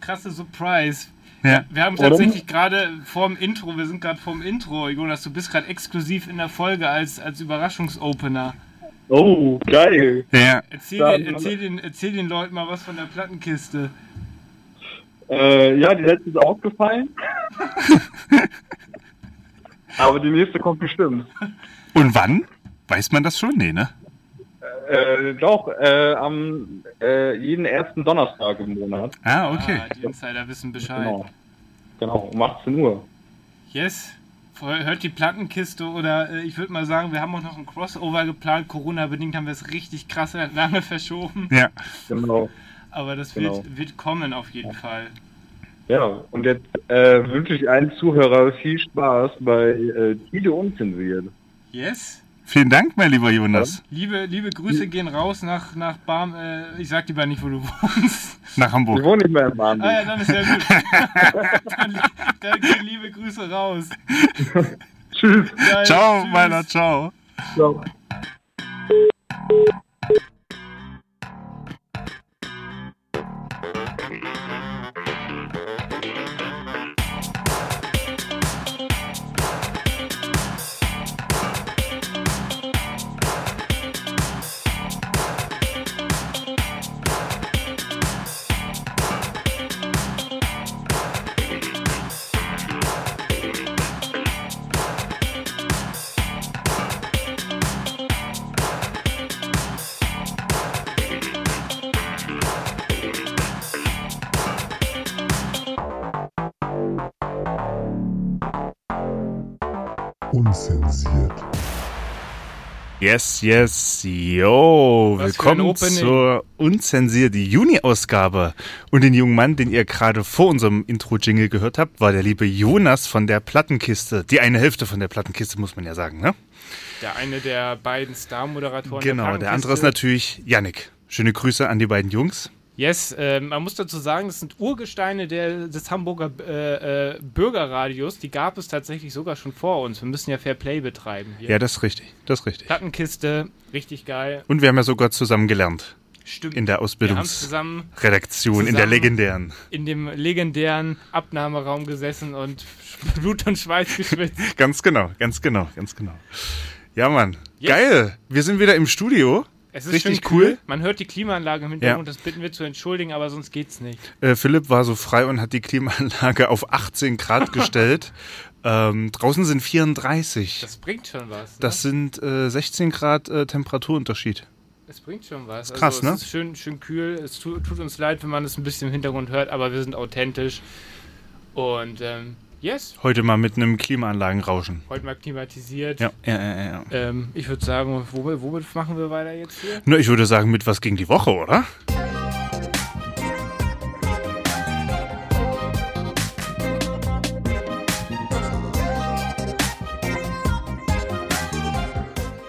krasse Surprise. Ja. Wir haben tatsächlich gerade vorm Intro, wir sind gerade vorm Intro, Jonas, du bist gerade exklusiv in der Folge als, als Überraschungsopener. Oh, geil. Ja. Erzähl, den, erzähl, den, erzähl den Leuten mal was von der Plattenkiste. Äh, ja, die letzte ist ausgefallen. Aber die nächste kommt bestimmt. Und wann? Weiß man das schon? Nee, ne? Äh, doch, äh, am äh, jeden ersten Donnerstag im Monat. Ah, okay. Ah, die Insider wissen Bescheid. Genau. Genau, um 18 Uhr. Yes. Hört die Plattenkiste oder äh, ich würde mal sagen, wir haben auch noch ein Crossover geplant. Corona-bedingt haben wir es richtig krass lange verschoben. Ja. Genau. Aber das Genau. wird, wird kommen auf jeden Fall. Ja, und jetzt äh, wünsche ich allen Zuhörer viel Spaß bei äh, Tide Unzensiert. Yes. Vielen Dank, mein lieber Jonas. Liebe, liebe Grüße gehen raus nach, nach Barm. Äh, ich sag lieber nicht, wo du wohnst. Nach Ich Hamburg. wohne nicht mehr im Bahnhof. Ah ja, dann ist ja gut. dann, dann gehen liebe Grüße raus. Tschüss. Geil, Ciao, tschüss. meiner, ciao. Ciao. Unzensiert. Yes, yes, yo. Was Willkommen zur unzensierten Juni-Ausgabe. Und den jungen Mann, den ihr gerade vor unserem Intro-Jingle gehört habt, war der liebe Jonas von der Plattenkiste. Die eine Hälfte von der Plattenkiste, muss man ja sagen, ne? Der eine der beiden Star-Moderatoren. Genau, der andere ist natürlich Yannick. Schöne Grüße an die beiden Jungs. Yes, äh, man muss dazu sagen, das sind Urgesteine der, des Hamburger äh, äh, Bürgerradios. Die gab es tatsächlich sogar schon vor uns. Wir müssen ja Fair Play betreiben hier. Ja, das ist richtig. Das ist richtig. Plattenkiste, richtig geil. Und wir haben ja sogar zusammen gelernt. Stimmt. In der Ausbildungsredaktion, zusammen in der legendären. in dem legendären Abnahmeraum gesessen und Blut und Schweiß geschwitzt. Ganz genau, ganz genau, ganz genau. Ja, Mann. Yes. Geil. Wir sind wieder im Studio. Es ist Richtig schön cool. Man hört die Klimaanlage im Hintergrund, Ja. das bitten wir zu entschuldigen, aber sonst geht's nicht. Äh, Philipp war so frei und hat die Klimaanlage auf 18 Grad gestellt. ähm, draußen sind 34. Das bringt schon was. Ne? Das sind äh, 16 Grad äh, Temperaturunterschied. Es bringt schon was. krass, also, ne? Es ist schön, schön kühl. Es tu, tut uns leid, wenn man es ein bisschen im Hintergrund hört, aber wir sind authentisch. Und ähm, yes, Heute mal mit einem Klimaanlagenrauschen. heute mal klimatisiert. Ja, ja, ja, ja. Ähm, ich würde sagen, womit, womit machen wir weiter jetzt hier? Na, ich würde sagen, mit was gegen die Woche, oder?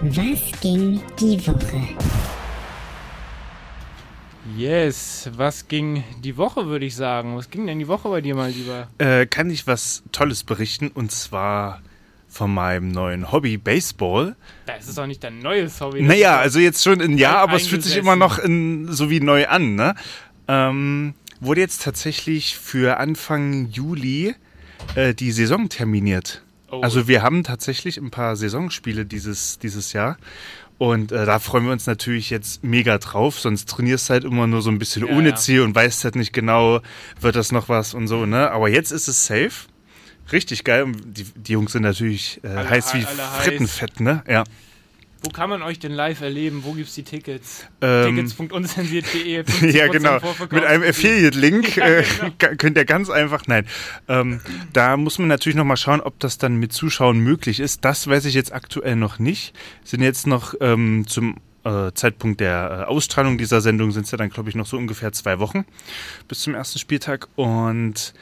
Was ging die Woche? Yes, was ging die Woche, würde ich sagen. Was ging denn die Woche bei dir mal lieber? Äh, kann ich was Tolles berichten und zwar von meinem neuen Hobby Baseball. Das ist doch nicht dein neues Hobby. Naja, also jetzt schon ein Jahr, aber es fühlt sich immer noch in, so wie neu an, ne? Ähm, wurde jetzt tatsächlich für Anfang Juli äh, die Saison terminiert. Oh. Also wir haben tatsächlich ein paar Saisonspiele dieses, dieses Jahr. Und äh, da freuen wir uns natürlich jetzt mega drauf, sonst trainierst du halt immer nur so ein bisschen Ja, ohne. Ziel und weißt halt nicht genau, wird das noch was und so, ne? Aber jetzt ist es safe. Richtig geil. Und die, die Jungs sind natürlich äh, Alle heiß wie alle heiß. Frittenfett, ne? Ja. Wo kann man euch denn live erleben? Wo gibt's die Tickets? Ähm, Tickets.unzensiert.de. 50% Ja, genau. Mit einem Affiliate-Link Ja, äh, genau. ka- könnt ihr ganz einfach, nein. Ähm, da muss man natürlich noch mal schauen, ob das dann mit Zuschauen möglich ist. Das weiß ich jetzt aktuell noch nicht. Sind jetzt noch ähm, zum äh, Zeitpunkt der äh, Ausstrahlung dieser Sendung sind es ja dann, glaube ich, noch so ungefähr zwei Wochen bis zum ersten Spieltag. Und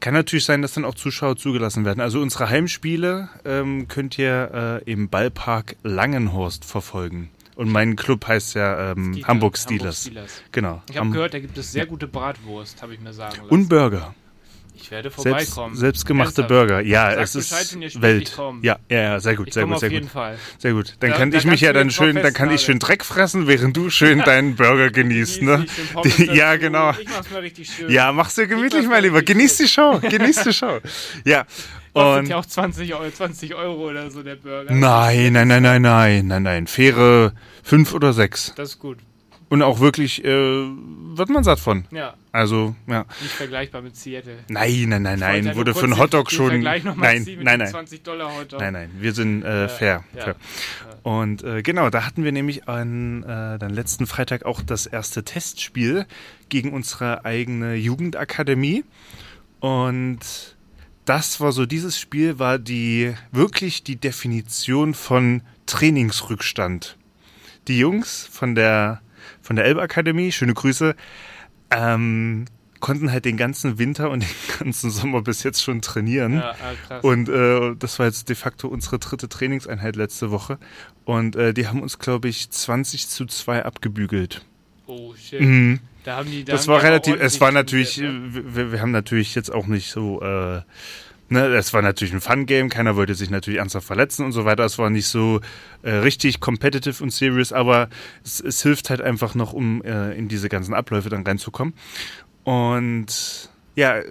kann natürlich sein, dass dann auch Zuschauer zugelassen werden. Also unsere Heimspiele ähm, könnt ihr äh, im Ballpark Langenhorst verfolgen. Und mein Club heißt ja ähm, Steelers, Hamburg Steelers. Steelers. Genau. Ich habe gehört, da gibt es sehr gute Bratwurst, habe ich mir sagen lassen. Und Burger. Ich werde Selbst, vorbeikommen. selbstgemachte Ernsthaft. Burger. Ja, Sag es Bescheid, ist wenn ihr Welt. ich komm. Ja, ja, ja, sehr gut, Ich sehr gut, auf sehr jeden gut. Fall. Sehr gut. Dann Da- kann da ich mich ja dann schön, dann kann ich schön. Dreck fressen, während du schön deinen Burger genießt, ne? Pommes Ja, genau. Ich mach's mir richtig schön. Ja, mach's dir gemütlich, mach's mein Lieber. Genieß die Show. Genieß die Show. Ja. Kostet Und ja auch 20 Euro, 20 Euro oder so der Burger. nein, nein, nein, nein, nein, nein, nein. Faire fünf oder sechs. Das ist gut. Und auch wirklich, äh, wird man satt von. Ja, Also, ja. nicht vergleichbar mit Seattle. Nein, nein, nein, nein. Wurde für einen Hotdog schon. Nein, nein, nein. 20 Dollar Hotdog. Nein, nein, wir sind äh, fair. ja. fair. Und äh, genau, da hatten wir nämlich an äh, dann letzten Freitag auch das erste Testspiel gegen unsere eigene Jugendakademie. Und das war so, dieses Spiel war die wirklich die Definition von Trainingsrückstand. Die Jungs von der von der Elbe-Akademie, schöne Grüße, ähm, konnten halt den ganzen Winter und den ganzen Sommer bis jetzt schon trainieren. Ja, ah, krass. Und äh, das war jetzt de facto unsere dritte Trainingseinheit letzte Woche. Und äh, die haben uns, glaube ich, 20 zu 2 abgebügelt. oh, shit. Mhm. Da haben die, da Das haben war relativ, es war natürlich, ne? wir, wir haben natürlich jetzt auch nicht so, äh, ne, es war natürlich ein Fun-Game, keiner wollte sich natürlich ernsthaft verletzen und so weiter. Es war nicht so äh, richtig competitive und serious, aber es, es hilft halt einfach noch, um äh, in diese ganzen Abläufe dann reinzukommen. Und ja,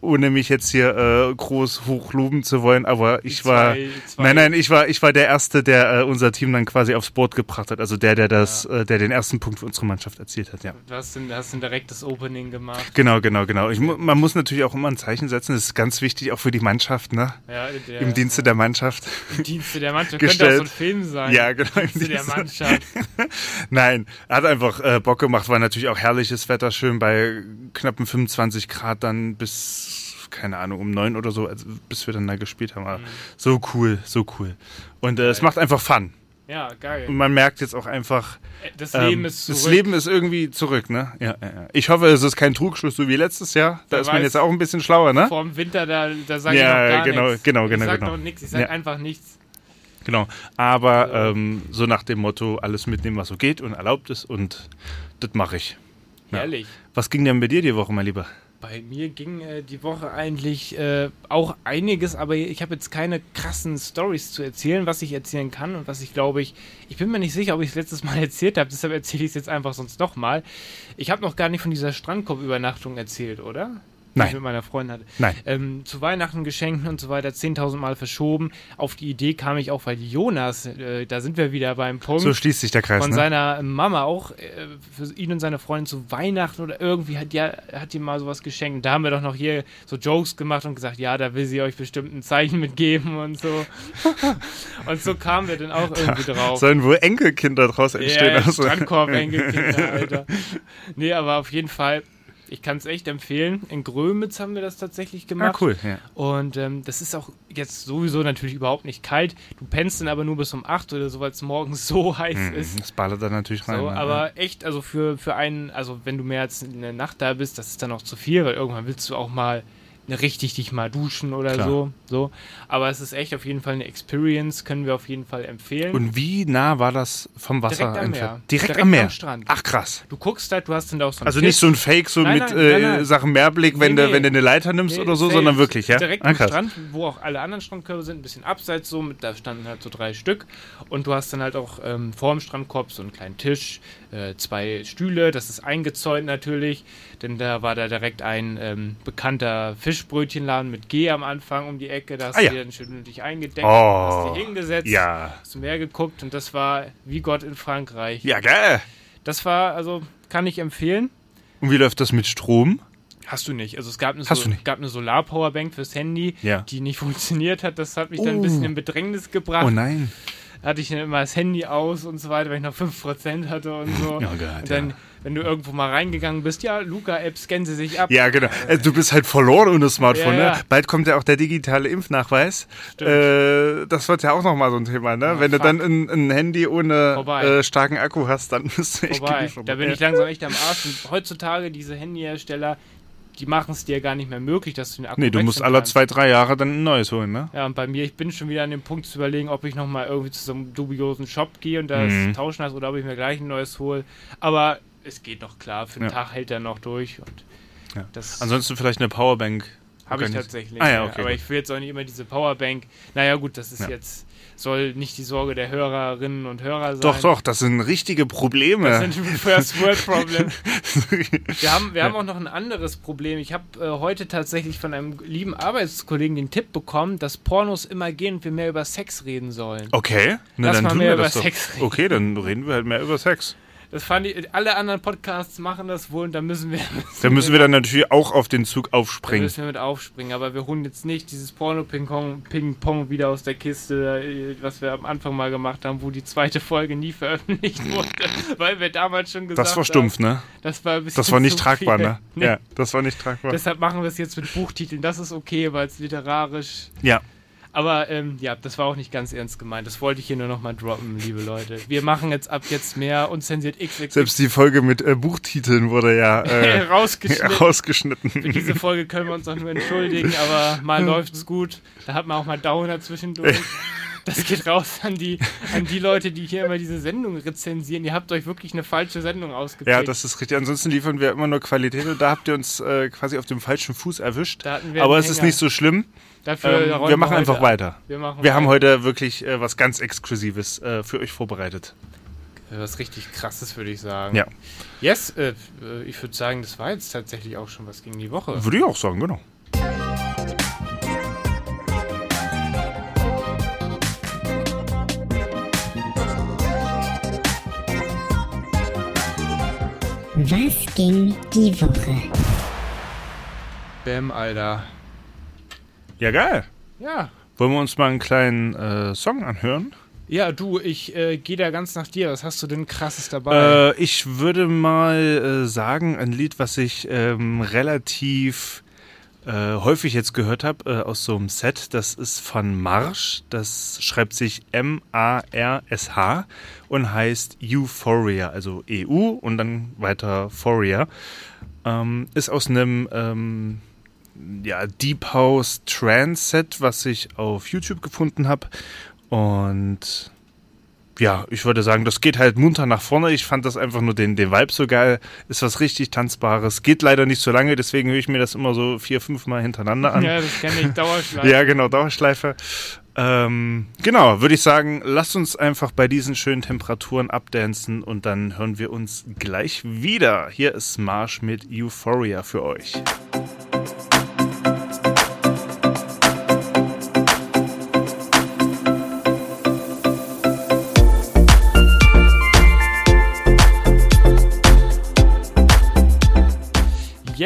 ohne mich jetzt hier äh, groß hochloben zu wollen, aber ich Die war, zwei- zwei- nein, nein, ich war, ich war der Erste, der äh, unser Team dann quasi aufs Board gebracht hat. Also der, der das, äh, der den ersten Punkt für unsere Mannschaft erzielt hat, ja. Du hast ein, hast ein direktes Opening gemacht. Genau, genau, genau. Ich, man muss natürlich auch immer ein Zeichen setzen. Das ist ganz wichtig, auch für die Mannschaft, ne? Ja, der, Im Dienste der Mannschaft. Im Dienste der Mannschaft. Könnte auch so ein. Film sein. Ja, genau, Im im Dienste der Dienste. Mannschaft. Nein, hat einfach äh, Bock gemacht. War natürlich auch herrliches Wetter, schön bei knappen 25 Grad dann bis, keine Ahnung, um neun oder so, also bis wir dann da gespielt haben. Mhm. Aber So cool, so cool. Und äh, es macht einfach Fun. Ja, geil. Und man merkt jetzt auch einfach, Das ähm, Leben ist zurück. das Leben ist irgendwie zurück, ne? Ja, ja. Ich hoffe, es ist kein Trugschluss, so wie letztes Jahr. Da Wer ist man weiß. jetzt auch ein bisschen schlauer, ne? Vor dem Winter, da, da sage Ja, ich noch gar genau, nichts. genau, genau, Ich sag genau. noch nichts, ich sag Ja. einfach nichts. Genau. Aber ähm, so nach dem Motto, alles mitnehmen, was so geht und erlaubt ist und das mache ich. Ja. Ehrlich. Was ging denn bei dir die Woche, mein Lieber? Bei mir ging äh, die Woche eigentlich äh, auch einiges, aber ich habe jetzt keine krassen Stories zu erzählen, was ich erzählen kann und was ich glaube ich, ich bin mir nicht sicher, ob ich es letztes Mal erzählt habe, deshalb erzähle ich es jetzt einfach sonst nochmal. Ich habe noch gar nicht von dieser Strandkorb-Übernachtung erzählt, oder? Die Nein. ich mit meiner Freundin hatte. Nein. Ähm, zu Weihnachten Geschenken und so weiter 10.000 Mal verschoben. Auf die Idee kam ich auch, weil Jonas, äh, da sind wir wieder beim Punkt So schließt sich der Kreis, von ne? seiner Mama auch äh, für ihn und seine Freundin zu Weihnachten oder irgendwie hat ja hat ihm mal sowas geschenkt. Da haben wir doch noch hier so Jokes gemacht und gesagt, ja, da will sie euch bestimmt ein Zeichen mitgeben und so. und so kamen wir dann auch irgendwie drauf. Sollen wohl Enkelkinder draus entstehen? Ja, Also- Strandkorb, Enkelkinder, Alter. Nee, aber auf jeden Fall, ich kann es echt empfehlen. In Grömitz haben wir das tatsächlich Ah, gemacht. cool. Ja. Und ähm, das ist auch jetzt sowieso natürlich überhaupt nicht kalt. Du pennst dann aber nur bis um 8 oder so, weil es morgens so heiß Mhm, ist. Das ballert dann natürlich rein. So, ne? aber echt, also für, für einen, also wenn du mehr als eine Nacht da bist, das ist dann auch zu viel, weil irgendwann willst du auch mal richtig dich mal duschen oder Klar. so, so. Aber es ist echt auf jeden Fall eine Experience, können wir auf jeden Fall empfehlen. Und wie nah war das vom Wasser Direkt am entfernt? Meer. Direkt, Direkt am Meer. am Strand. Ach krass. du guckst halt, du hast dann da auch so einen Also Tisch. nicht so ein Fake, so Nein, mit nein, äh, nein. Sachen Mehrblick, wenn, Nee, du, wenn du eine Leiter nimmst Nee, oder so, sondern wirklich, ja? Direkt Ah, am. Strand, wo auch alle anderen Strandkörbe sind, ein bisschen abseits so, mit, da standen halt so drei Stück. Und du hast dann halt auch ähm, vor dem Strandkorb so einen kleinen Tisch, äh, zwei Stühle, das ist eingezäunt natürlich, denn da war da direkt ein ähm, bekannter Fischbrötchenladen mit G am Anfang um die Ecke, da hast Ah, du ja. dir dann schön dich eingedeckt, Oh, hast dich hingesetzt, Ja. hast zum Meer geguckt und das war wie Gott in Frankreich. Ja, geil. Das war, also kann ich empfehlen. Und wie läuft das mit Strom? Hast du nicht. Also es gab eine, Hast so, du gab eine Solar-Powerbank fürs Handy, Ja. die nicht funktioniert hat. Das hat mich dann ein Oh. bisschen in Bedrängnis gebracht. Oh nein. Hatte ich dann immer das Handy aus und so weiter, weil ich noch 5% hatte und so. Ja, Gott, und dann, ja. Wenn du irgendwo mal reingegangen bist, ja, Luca-App, scannen sie sich ab. Ja, genau. Äh, Du bist halt verloren ohne Smartphone, Ja, ja. ne? Bald kommt ja auch der digitale Impfnachweis. Äh, das wird ja auch nochmal so ein Thema, ne? Wenn du fuck. dann ein, ein Handy ohne äh, starken Akku hast, dann bist du echt Vorbei. Da bin Ja. ich langsam echt am Arsch. Und heutzutage, diese Handyhersteller, die machen es dir gar nicht mehr möglich, dass du den Akku Nee, du musst alle kannst. zwei, drei Jahre dann ein neues holen, ne? Ja, und bei mir, ich bin schon wieder an dem Punkt zu überlegen, ob ich nochmal irgendwie zu so einem dubiosen Shop gehe und das Mhm. tauschen lasse oder ob ich mir gleich ein neues hole. Aber es geht noch klar, für einen Ja. Tag hält er noch durch. Und Ja. Ansonsten vielleicht eine Powerbank Habe ich tatsächlich. Ah ja, okay, aber gut. ich will jetzt auch nicht immer diese Powerbank. Naja, gut, das ist jetzt, soll nicht die Sorge der Hörerinnen und Hörer sein. Doch, doch, das sind richtige Probleme. Das sind First World Problem. Wir haben, wir haben auch noch ein anderes Problem. Ich habe äh, heute tatsächlich von einem lieben Arbeitskollegen den Tipp bekommen, dass Pornos immer gehen und wir mehr über Sex reden sollen. okay, na, dann tun mehr wir über das doch. Sex reden. Okay, dann reden wir halt mehr über Sex. Das fand ich, alle anderen Podcasts machen das wohl und da müssen wir, Da müssen wir dann natürlich auch auf den Zug da aufspringen. müssen wir mit aufspringen. Aber wir holen jetzt nicht dieses Porno-Ping-Pong Ping -Pong wieder aus der Kiste, äh, was wir am Anfang mal gemacht haben, wo die zweite Folge nie veröffentlicht wurde, weil wir damals schon gesagt Das war stumpf, ne? haben, das war, ein bisschen Das war nicht tragbar, viel. ne? Ja, das war nicht tragbar. Deshalb machen wir es jetzt mit Buchtiteln. Das ist okay, weil es literarisch. Ja, Aber ähm, ja, das war auch nicht ganz ernst gemeint. Das wollte ich hier nur nochmal droppen, liebe Leute. Wir machen jetzt ab jetzt mehr unzensiert XXX selbst die Folge mit äh, Buchtiteln wurde ja äh, rausgeschnitten. rausgeschnitten. Für diese Folge können wir uns auch nur entschuldigen, aber mal läuft's gut. Da hat man auch mal Downer zwischendurch. Das geht raus an die, an die Leute, die hier immer diese Sendung rezensieren. Ihr habt euch wirklich eine falsche Sendung ausgeprägt. Ja, das ist richtig. Ansonsten liefern wir immer nur Qualität und da habt ihr uns äh, quasi auf dem falschen Fuß erwischt. Aber es ist Hänger. nicht so schlimm. Dafür Ähm, wir machen heute einfach weiter. Wir, machen Wir haben heute wirklich äh, was ganz Exklusives äh, für euch vorbereitet. was richtig krasses, würde ich sagen. Ja. Yes, äh, äh, ich würde sagen, das war jetzt tatsächlich auch schon was gegen die Woche. Würde ich auch sagen, genau. Was ging die Woche? Bam, Alter. Ja, geil. Ja. Wollen wir uns mal einen kleinen äh, Song anhören? Ja, du, ich äh, gehe da ganz nach dir. Was hast du denn krasses dabei? Äh, ich würde mal äh, sagen, ein Lied, was ich ähm, relativ äh, häufig jetzt gehört habe äh, aus so einem Set, das ist von Marsch. Das schreibt sich M-A-R-S-H und heißt Euphoria, also EU und dann weiter Foria. Ähm, ist aus einem ähm, ja, Deep House Trance Set, was ich auf YouTube gefunden habe. Und ja, ich würde sagen, das geht halt munter nach vorne. Ich fand das einfach nur den, den Vibe so geil. Ist was richtig Tanzbares. Geht leider nicht so lange, deswegen höre ich mir das immer so vier, fünf Mal hintereinander an. ja, das kenne ich Dauerschleife. Ja, genau, Dauerschleife. Ähm, genau, würde ich sagen, lasst uns einfach bei diesen schönen Temperaturen abdancen und dann hören wir uns gleich wieder. Hier ist Marsch mit Euphoria für euch.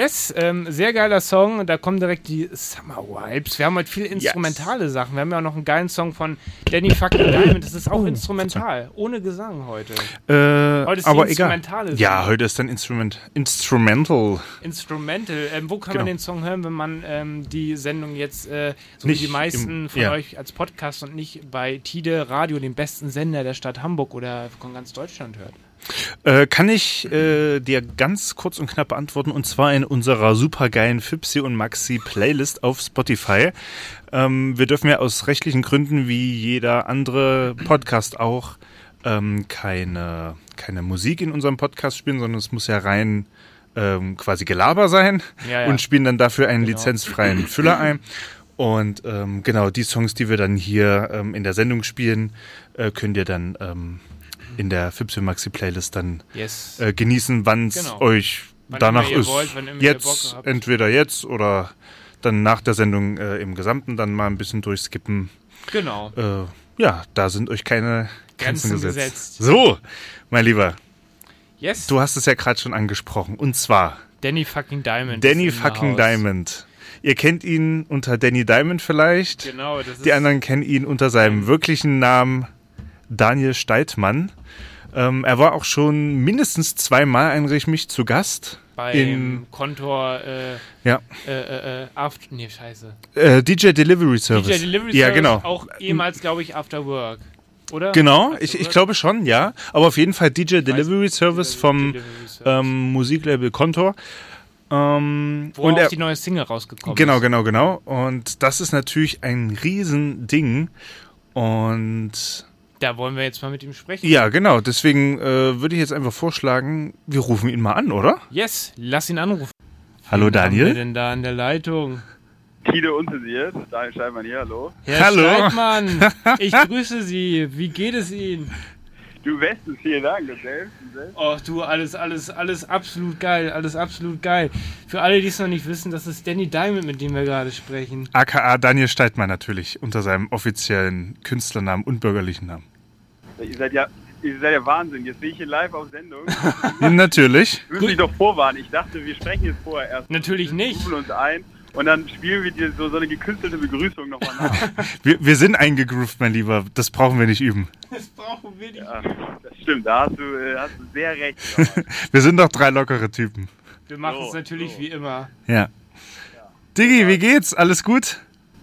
Yes, ähm, sehr geiler Song. Da kommen direkt die Summer Vibes. Wir haben halt viele instrumentale Sachen. Wir haben ja auch noch einen geilen Song von Danny Fucking Diamond. Das ist Oh, auch instrumental. Ohne Gesang heute. Äh, Heute ist aber egal. instrumentale Ja, heute ist dann Instrument, Instrumental. Instrumental. Ähm, wo kann Genau. man den Song hören, wenn man ähm, die Sendung jetzt, äh, so Nicht wie die meisten im- von ja. euch als Podcast und nicht bei Tide Radio, dem besten Sender der Stadt Hamburg oder von ganz Deutschland hört? Äh, kann ich äh, dir ganz kurz und knapp beantworten und zwar in unserer supergeilen Fipsi und Maxi Playlist auf Spotify. Ähm, wir dürfen ja aus rechtlichen Gründen wie jeder andere Podcast auch ähm, keine, keine Musik in unserem Podcast spielen, sondern es muss ja rein ähm, quasi Gelaber sein Ja, ja. und spielen dann dafür einen Genau. lizenzfreien Füller ein. Und ähm, genau, die Songs, die wir dann hier ähm, in der Sendung spielen, äh, könnt ihr dann ähm, in der Fipsi Maxi Playlist dann Yes. äh, genießen, wann es Genau. euch Wann danach ist. wollt, jetzt, entweder jetzt oder dann nach der Sendung äh, im Gesamten dann mal ein bisschen durchskippen. genau. Äh, ja, da sind euch keine Grenzen, Grenzen gesetzt. gesetzt. So, mein Lieber, Yes. du hast es ja gerade schon angesprochen. Und zwar Danny Fucking Diamond. Danny fucking. Diamond. Ihr kennt ihn unter Danny Diamond vielleicht. Genau, das ist Die anderen kennen ihn unter seinem wirklichen Namen Daniel Steitmann. Ähm, er war auch schon mindestens zweimal, erinnere ich mich, zu Gast. bei in Kontor äh, ja, äh, äh, äh, After, nee, scheiße. äh, DJ Delivery Service. DJ Delivery ja, Service, genau. auch ehemals, glaube ich, After Work. Oder? Genau, After ich, ich glaube schon, ja. Aber auf jeden Fall DJ Weiß Delivery nicht, Service vom Delivery Service. ähm, Musiklabel Kontor. Ähm, Wo und auch er, die neue Single rausgekommen Genau, ist. genau, genau. Und das ist natürlich ein Riesending. Und Da wollen wir jetzt mal mit ihm sprechen. ja, genau. Deswegen äh, würde ich jetzt einfach vorschlagen, wir rufen ihn mal an, oder? Yes, lass ihn anrufen. Hallo Wen Daniel. denn da an der Leitung? Tide unzensiert. Daniel Steinmann hier, hallo. Herr Hallo. Streitmann, ich grüße Sie. Wie geht es Ihnen? Du bestens, vielen Dank. Und selbst, und selbst. Oh, du, alles, alles, alles absolut geil, alles absolut geil. Für alle, die es noch nicht wissen, das ist Danny Diamond, mit dem wir gerade sprechen. AKA Daniel Steitmann natürlich, unter seinem offiziellen Künstlernamen und bürgerlichen Namen. Ihr seid ja, ihr seid ja Wahnsinn. Jetzt sehe ich hier live auf Sendung. natürlich. Ich mich doch vorwarnen. Ich dachte, wir sprechen jetzt vorher erst. Natürlich Wir nicht. rufen uns ein und dann spielen wir dir so, so eine gekünstelte Begrüßung nochmal nach. Wir, wir sind eingegroovt, mein Lieber. Das brauchen wir nicht üben. Das brauchen wir nicht. Ja, das stimmt, da hast du, äh, hast du sehr recht. Wir sind doch drei lockere Typen. Wir machen es So, natürlich so. wie immer. Ja. Diggi, wie geht's? Alles gut?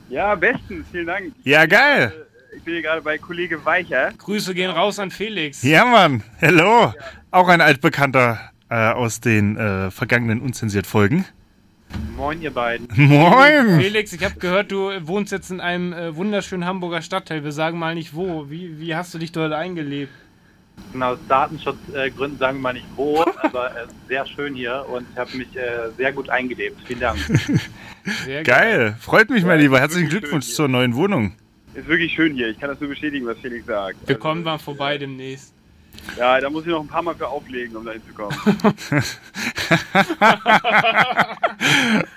Ja, bestens, vielen Dank. Ja, geil. Ich bin hier gerade bei Kollege Weicher. Grüße gehen raus an Felix. Ja, Mann. Hello. Auch ein altbekannter äh, aus den äh, vergangenen Unzensiert-Folgen. Moin, ihr beiden. Moin. Felix, ich habe gehört, du wohnst jetzt in einem äh, wunderschönen Hamburger Stadtteil. Wir sagen mal nicht wo. Wie, wie hast du dich dort eingelebt? Aus Datenschutzgründen sagen wir mal nicht wo, aber äh, sehr schön hier und ich habe mich äh, sehr gut eingelebt. Vielen Dank. Sehr Geil. Freut mich, mein Ja, Lieber. Herzlichen Glückwunsch zur neuen Wohnung. Ist wirklich schön hier. Ich kann das nur bestätigen, was Felix sagt. Wir Also, kommen mal vorbei demnächst. Ja, da muss ich noch ein paar Mal für auflegen, um da hinzukommen.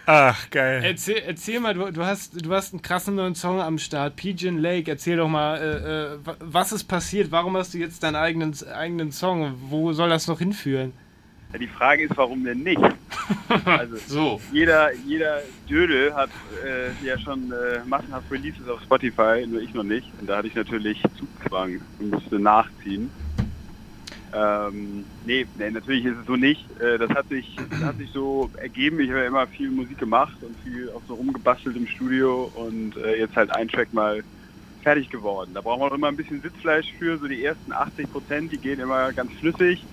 Ach, geil. Erzähl, erzähl mal, du, du, hast, du hast einen krassen neuen Song am Start, Pigeon Lake. Erzähl doch mal, äh, äh, wa- was ist passiert? Warum hast du jetzt deinen eigenen, eigenen Song? Wo soll das noch hinführen? Ja, die Frage ist, warum denn nicht? Also, So. jeder, jeder Dödel hat äh, ja schon äh, massenhaft Releases auf Spotify, nur ich noch nicht. Und da hatte ich natürlich Zugzwang und musste nachziehen. Ähm, nee, nee, natürlich ist es so nicht. Äh, das hat sich, das hat sich so ergeben. Ich habe ja immer viel Musik gemacht und viel auch so rumgebastelt im Studio und äh, jetzt halt ein Track mal fertig geworden. Da brauchen wir auch immer ein bisschen Sitzfleisch für. So die ersten 80 Prozent, die gehen immer ganz flüssig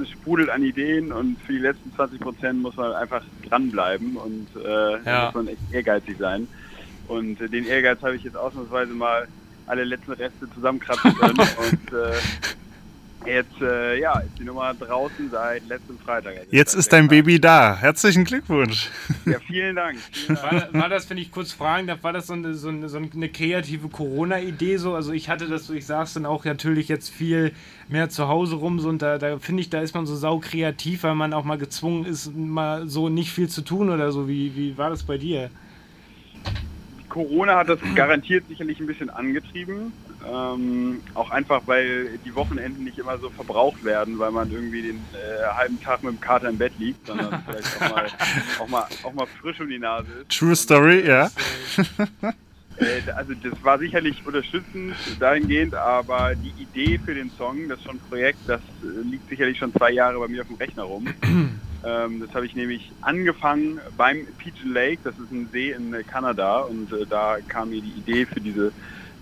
es sprudelt an Ideen und für die letzten 20 Prozent muss man einfach dranbleiben und äh, Ja. muss man echt ehrgeizig sein. Und äh, den Ehrgeiz habe ich jetzt ausnahmsweise mal alle letzten Reste zusammenkratzen können und äh, jetzt äh, ja ist die Nummer draußen seit letztem Freitag. Also Jetzt ist dein Baby da. Herzlichen Glückwunsch. Ja, vielen Dank. Vielen Dank. War, war das, wenn ich kurz fragen darf, war das so eine, so eine, so eine kreative Corona-Idee so? Also ich hatte das so, ich saß dann auch natürlich jetzt viel mehr zu Hause rum so und da, da finde ich, da ist man so sau kreativ, weil man auch mal gezwungen ist, mal so nicht viel zu tun oder so. Wie, wie war das bei dir? Corona hat das garantiert sicherlich ein bisschen angetrieben. Ähm, auch einfach, weil die Wochenenden nicht immer so verbraucht werden, weil man irgendwie den äh, halben Tag mit dem Kater im Bett liegt, sondern vielleicht auch mal, auch mal, auch mal frisch um die Nase ist. True Story, ja. Äh, also das war sicherlich unterstützend dahingehend, aber die Idee für den Song, das ist schon ein Projekt, das äh, liegt sicherlich schon zwei Jahre bei mir auf dem Rechner rum. ähm, das habe ich nämlich angefangen beim Pigeon Lake, das ist ein See in Kanada und äh, da kam mir die Idee für diese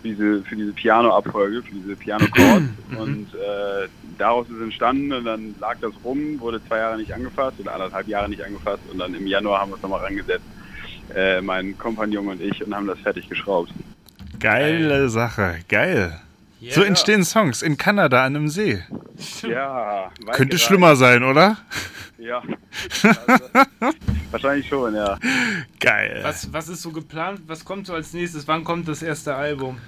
diese für diese Piano-Abfolge, für diese Piano-Chords und äh, daraus ist entstanden und dann lag das rum, wurde zwei Jahre nicht angefasst oder anderthalb Jahre nicht angefasst und dann im Januar haben wir es nochmal rangesetzt, äh, mein Kompagnon und ich und haben das fertig geschraubt. Geile Sache. Geil. Yeah. So entstehen Songs in Kanada an einem See. Ja, Könnte schlimmer sein, oder? Ja. Also, wahrscheinlich schon, ja. Geil. Was, was ist so geplant? Was kommt so als nächstes? Wann kommt das erste Album?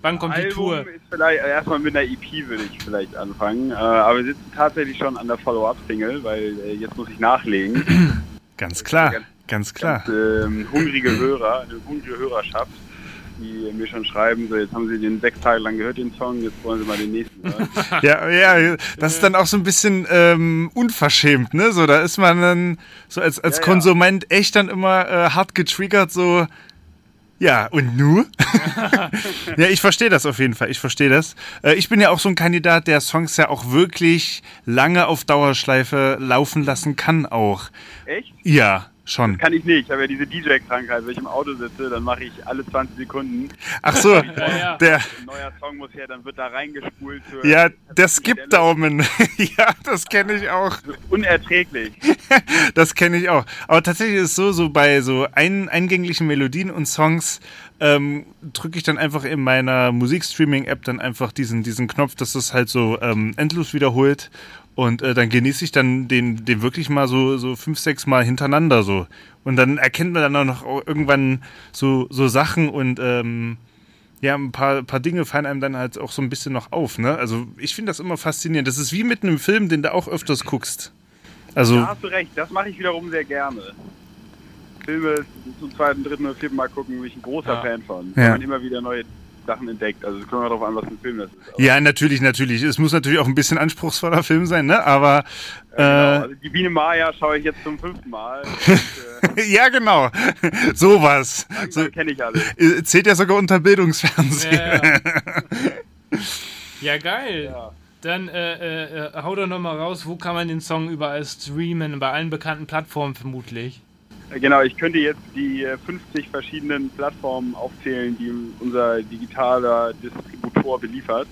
Wann kommt die Album Tour? ist vielleicht, äh, erstmal mit einer EP würde ich vielleicht anfangen. Äh, aber wir sitzen tatsächlich schon an der Follow-up-Single, weil äh, jetzt muss ich nachlegen. Ganz klar. Ganz klar. Und, ähm, hungrige Hörer, eine hungrige Hörerschaft, die mir schon schreiben, so jetzt haben sie den sechs Tage lang gehört, den Song, jetzt wollen sie mal den nächsten hören. Ja, ja, das ist dann auch so ein bisschen ähm, unverschämt, ne? So, da ist man dann so als, als Ja, ja. Konsument echt dann immer äh, hart getriggert, so. Ja, und nu? ja, ich verstehe das auf jeden Fall. Ich verstehe das. Äh, ich bin ja auch so ein Kandidat, der Songs ja auch wirklich lange auf Dauerschleife laufen lassen kann, auch. Echt? Ja, schon. Kann ich nicht. Ich habe ja diese DJ-Krankheit. Wenn ich im Auto sitze, dann mache ich alle 20 Sekunden. Ach so, ja. der, Ein neuer Song muss her, dann wird da reingespult. Für ja, der Skip-Daumen. ja, das kenne ich auch. Unerträglich. Das kenne ich auch. Aber tatsächlich ist es so, so bei so ein, eingänglichen Melodien und Songs ähm, drücke ich dann einfach in meiner Musikstreaming-App dann einfach diesen, diesen Knopf, dass das halt so ähm, endlos wiederholt. Und äh, dann genieße ich dann den, den wirklich mal so, so fünf, sechs Mal hintereinander so. Und dann erkennt man dann auch noch irgendwann so, so Sachen und ähm, ja, ein paar, paar Dinge fallen einem dann halt auch so ein bisschen noch auf. Ne? Also ich finde das immer faszinierend. Das ist wie mit einem Film, den du auch öfters guckst. Also Da hast du recht, das mache ich wiederum sehr gerne. Filme zum zweiten, dritten oder vierten Mal gucken, bin ich ein großer Ja. Fan von. Ja. Weil man immer wieder neue Sachen entdeckt. Also es kommt darauf an, was für ein Film das ist. Aber, ja, natürlich, natürlich. Es muss natürlich auch ein bisschen anspruchsvoller Film sein, ne? Aber genau. äh, also die Biene Maya schaue ich jetzt zum fünften Mal. Und, äh, ja, genau. Sowas. So, kenne ich alles. äh, zählt ja sogar unter Bildungsfernsehen. Ja, ja. ja geil. Ja. Dann äh, äh, äh, hau doch nochmal raus, wo kann man den Song überall streamen? Bei allen bekannten Plattformen vermutlich. Genau, ich könnte jetzt die äh, 50 verschiedenen Plattformen aufzählen, die unser digitaler Distributor beliefert.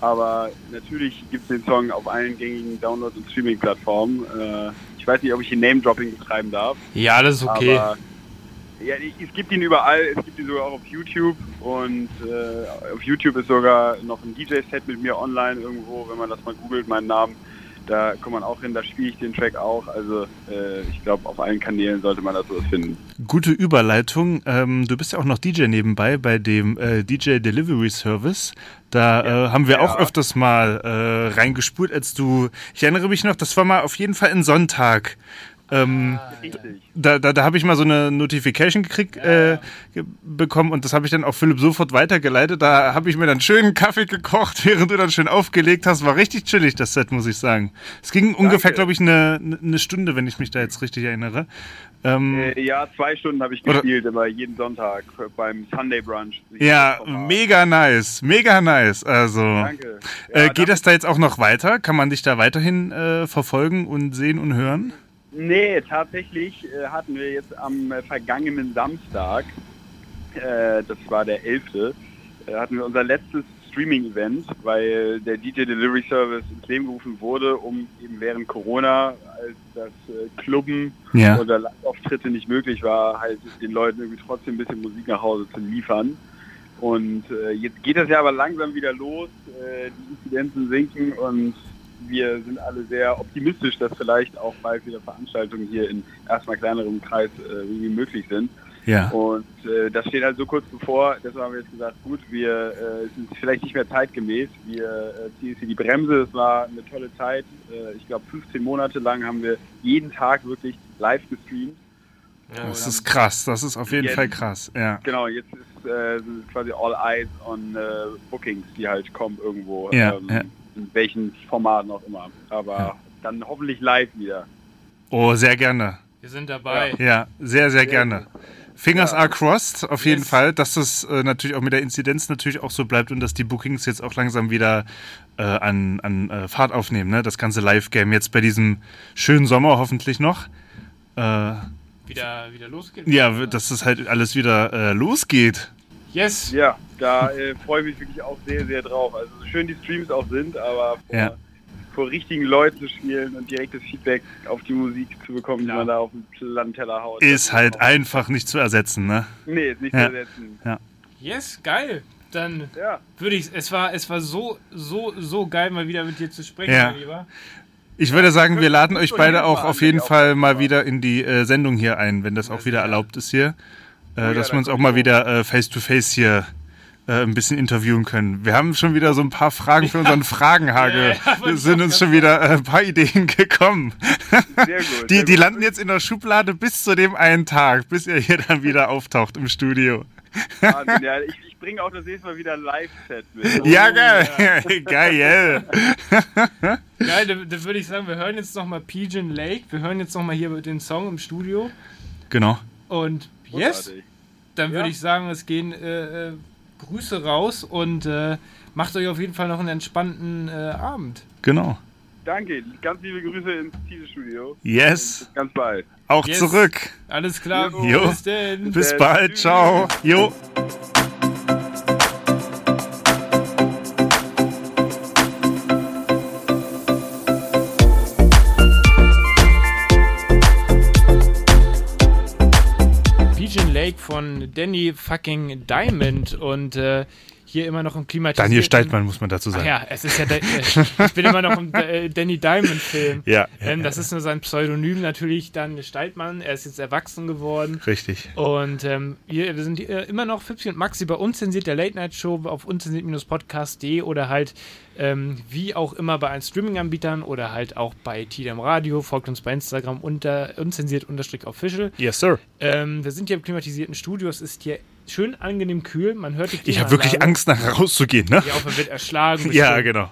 Aber natürlich gibt es den Song auf allen gängigen Download- und Streaming-Plattformen. Äh, ich weiß nicht, ob ich hier Name-Dropping betreiben darf. Ja, das ist okay. Aber ja, es gibt ihn überall, es gibt ihn sogar auch auf YouTube und äh, auf YouTube ist sogar noch ein DJ-Set mit mir online irgendwo, wenn man das mal googelt, meinen Namen, da kommt man auch hin, da spiele ich den Track auch. Also äh, ich glaube, auf allen Kanälen sollte man das sowas finden. Gute Überleitung. Ähm, du bist ja auch noch DJ nebenbei bei dem äh, DJ Delivery Service. Da äh, haben wir Ja. auch öfters mal äh, reingespult, als du. Ich erinnere mich noch, das war mal auf jeden Fall ein Sonntag. Ähm, da da, da habe ich mal so eine Notification gekriegt, äh, bekommen und das habe ich dann auch Philipp sofort weitergeleitet. Da habe ich mir dann schönen Kaffee gekocht, während du dann schön aufgelegt hast. War richtig chillig, das Set, muss ich sagen. Es ging ungefähr, glaube ich, eine, eine Stunde, wenn ich mich da jetzt richtig erinnere. Ähm, Äh, ja, zwei Stunden habe ich gespielt, immer jeden Sonntag beim Sunday Brunch. Ja, mega nice, mega nice. Also, Danke. äh, Ja, geht das da jetzt auch noch weiter? Kann man dich da weiterhin äh, verfolgen und sehen und hören? Nee, tatsächlich äh, hatten wir jetzt am äh, vergangenen Samstag, äh, das war der 11., äh, hatten wir unser letztes Streaming-Event, weil der DJ Delivery Service ins Leben gerufen wurde, um eben während Corona, als das Clubben Ja. oder Live-Auftritte nicht möglich war, halt den Leuten irgendwie trotzdem ein bisschen Musik nach Hause zu liefern. Und jetzt geht das ja aber langsam wieder los, die Inzidenzen sinken und wir sind alle sehr optimistisch, dass vielleicht auch bald wieder Veranstaltungen hier in erstmal kleinerem Kreis äh, irgendwie möglich sind. Ja. Und äh, das steht halt so kurz bevor, deshalb haben wir jetzt gesagt, gut, wir äh, sind vielleicht nicht mehr zeitgemäß, wir äh, ziehen jetzt hier die Bremse, es war eine tolle Zeit, äh, ich glaube 15 Monate lang haben wir jeden Tag wirklich live gestreamt. Das ist krass, das ist auf jeden Jetzt- Fall krass. Ja. Genau, jetzt ist äh, sind quasi all eyes on äh, Bookings, die halt kommen irgendwo, Ja, ähm, ja. In welchen Formaten auch immer. Aber Ja. dann hoffentlich live wieder. Oh, sehr gerne. Wir sind dabei. Ja, sehr, sehr gerne. Fingers Ja. are crossed, auf jeden Yes. Fall, dass das äh, natürlich auch mit der Inzidenz natürlich auch so bleibt und dass die Bookings jetzt auch langsam wieder äh, an, an äh, Fahrt aufnehmen, ne? Das ganze Live-Game jetzt bei diesem schönen Sommer hoffentlich noch. Äh, Wieder, wieder losgeht. ja, dass es halt alles wieder äh, losgeht. Yes. Ja, da äh, freue ich mich wirklich auch sehr, sehr drauf. Also so schön die Streams auch sind, aber vor, Ja. vor richtigen Leuten zu spielen und direktes Feedback auf die Musik zu bekommen, Klar. die man da auf dem Landteller haut. Ist halt auch- einfach nicht zu ersetzen, ne? Nee, ist nicht Ja. zu ersetzen. Yes, geil. Dann Ja, würde ich, es war, es war so, so, so geil, mal wieder mit dir zu sprechen, Ja. mein Lieber. Ich würde sagen, wir laden euch beide auch auf jeden Fall mal wieder in die äh, Sendung hier ein, wenn das auch wieder erlaubt ist hier. Äh, ja, dass da wir uns auch mal wieder äh, face to face hier äh, ein bisschen interviewen können. Wir haben schon wieder so ein paar Fragen für unseren Fragenhagel. Ja, ja, Es ich sind uns schon wieder äh, ein paar Ideen gekommen. sehr gut. Die, sehr die gut. landen jetzt in der Schublade bis zu dem einen Tag, bis ihr hier dann wieder auftaucht im Studio. Wahnsinn, ja, ich, ich bringe auch das nächste Mal wieder ein Live-Set mit. Ja, geil. geil. Geil, dann, dann würde ich sagen, wir hören jetzt nochmal Pigeon Lake. Wir hören jetzt nochmal hier den Song im Studio. Genau. Und yes, Großartig. dann würde Ja. ich sagen, es gehen äh, äh, Grüße raus und äh, macht euch auf jeden Fall noch einen entspannten äh, Abend. Genau. Danke, ganz liebe Grüße ins Teaser-Studio. Yes. Bis ganz bald. Auch Yes. zurück. Alles klar, Jo. bis denn. Bis Äh, bald. tschüss. Ciao. Jo. Lake von Danny fucking Diamond und äh, hier immer noch im klimatisierten... Daniel Steitmann muss man dazu sagen. ja, es ist ja, der, ich bin immer noch im äh, Danny Diamond-Film. Ja, ja, ähm, ja, das ist nur sein Pseudonym natürlich, Daniel Steitmann. Er ist jetzt erwachsen geworden. Richtig. Und ähm, wir, wir sind äh, immer noch Fipsi und Maxi bei unzensiert der Late Night Show auf unzensiert-podcast.de oder halt ähm, wie auch immer bei allen Streaming-Anbietern oder halt auch bei TDM Radio. Folgt uns bei Instagram unter unzensiert-official. Yes, sir. Ähm, wir sind hier im klimatisierten Studio. Es ist hier schön angenehm kühl. Man hört die Ich habe wirklich Klimaanlage. Angst, nachher rauszugehen, ne? Ja, auch man wird erschlagen. Ja, genau.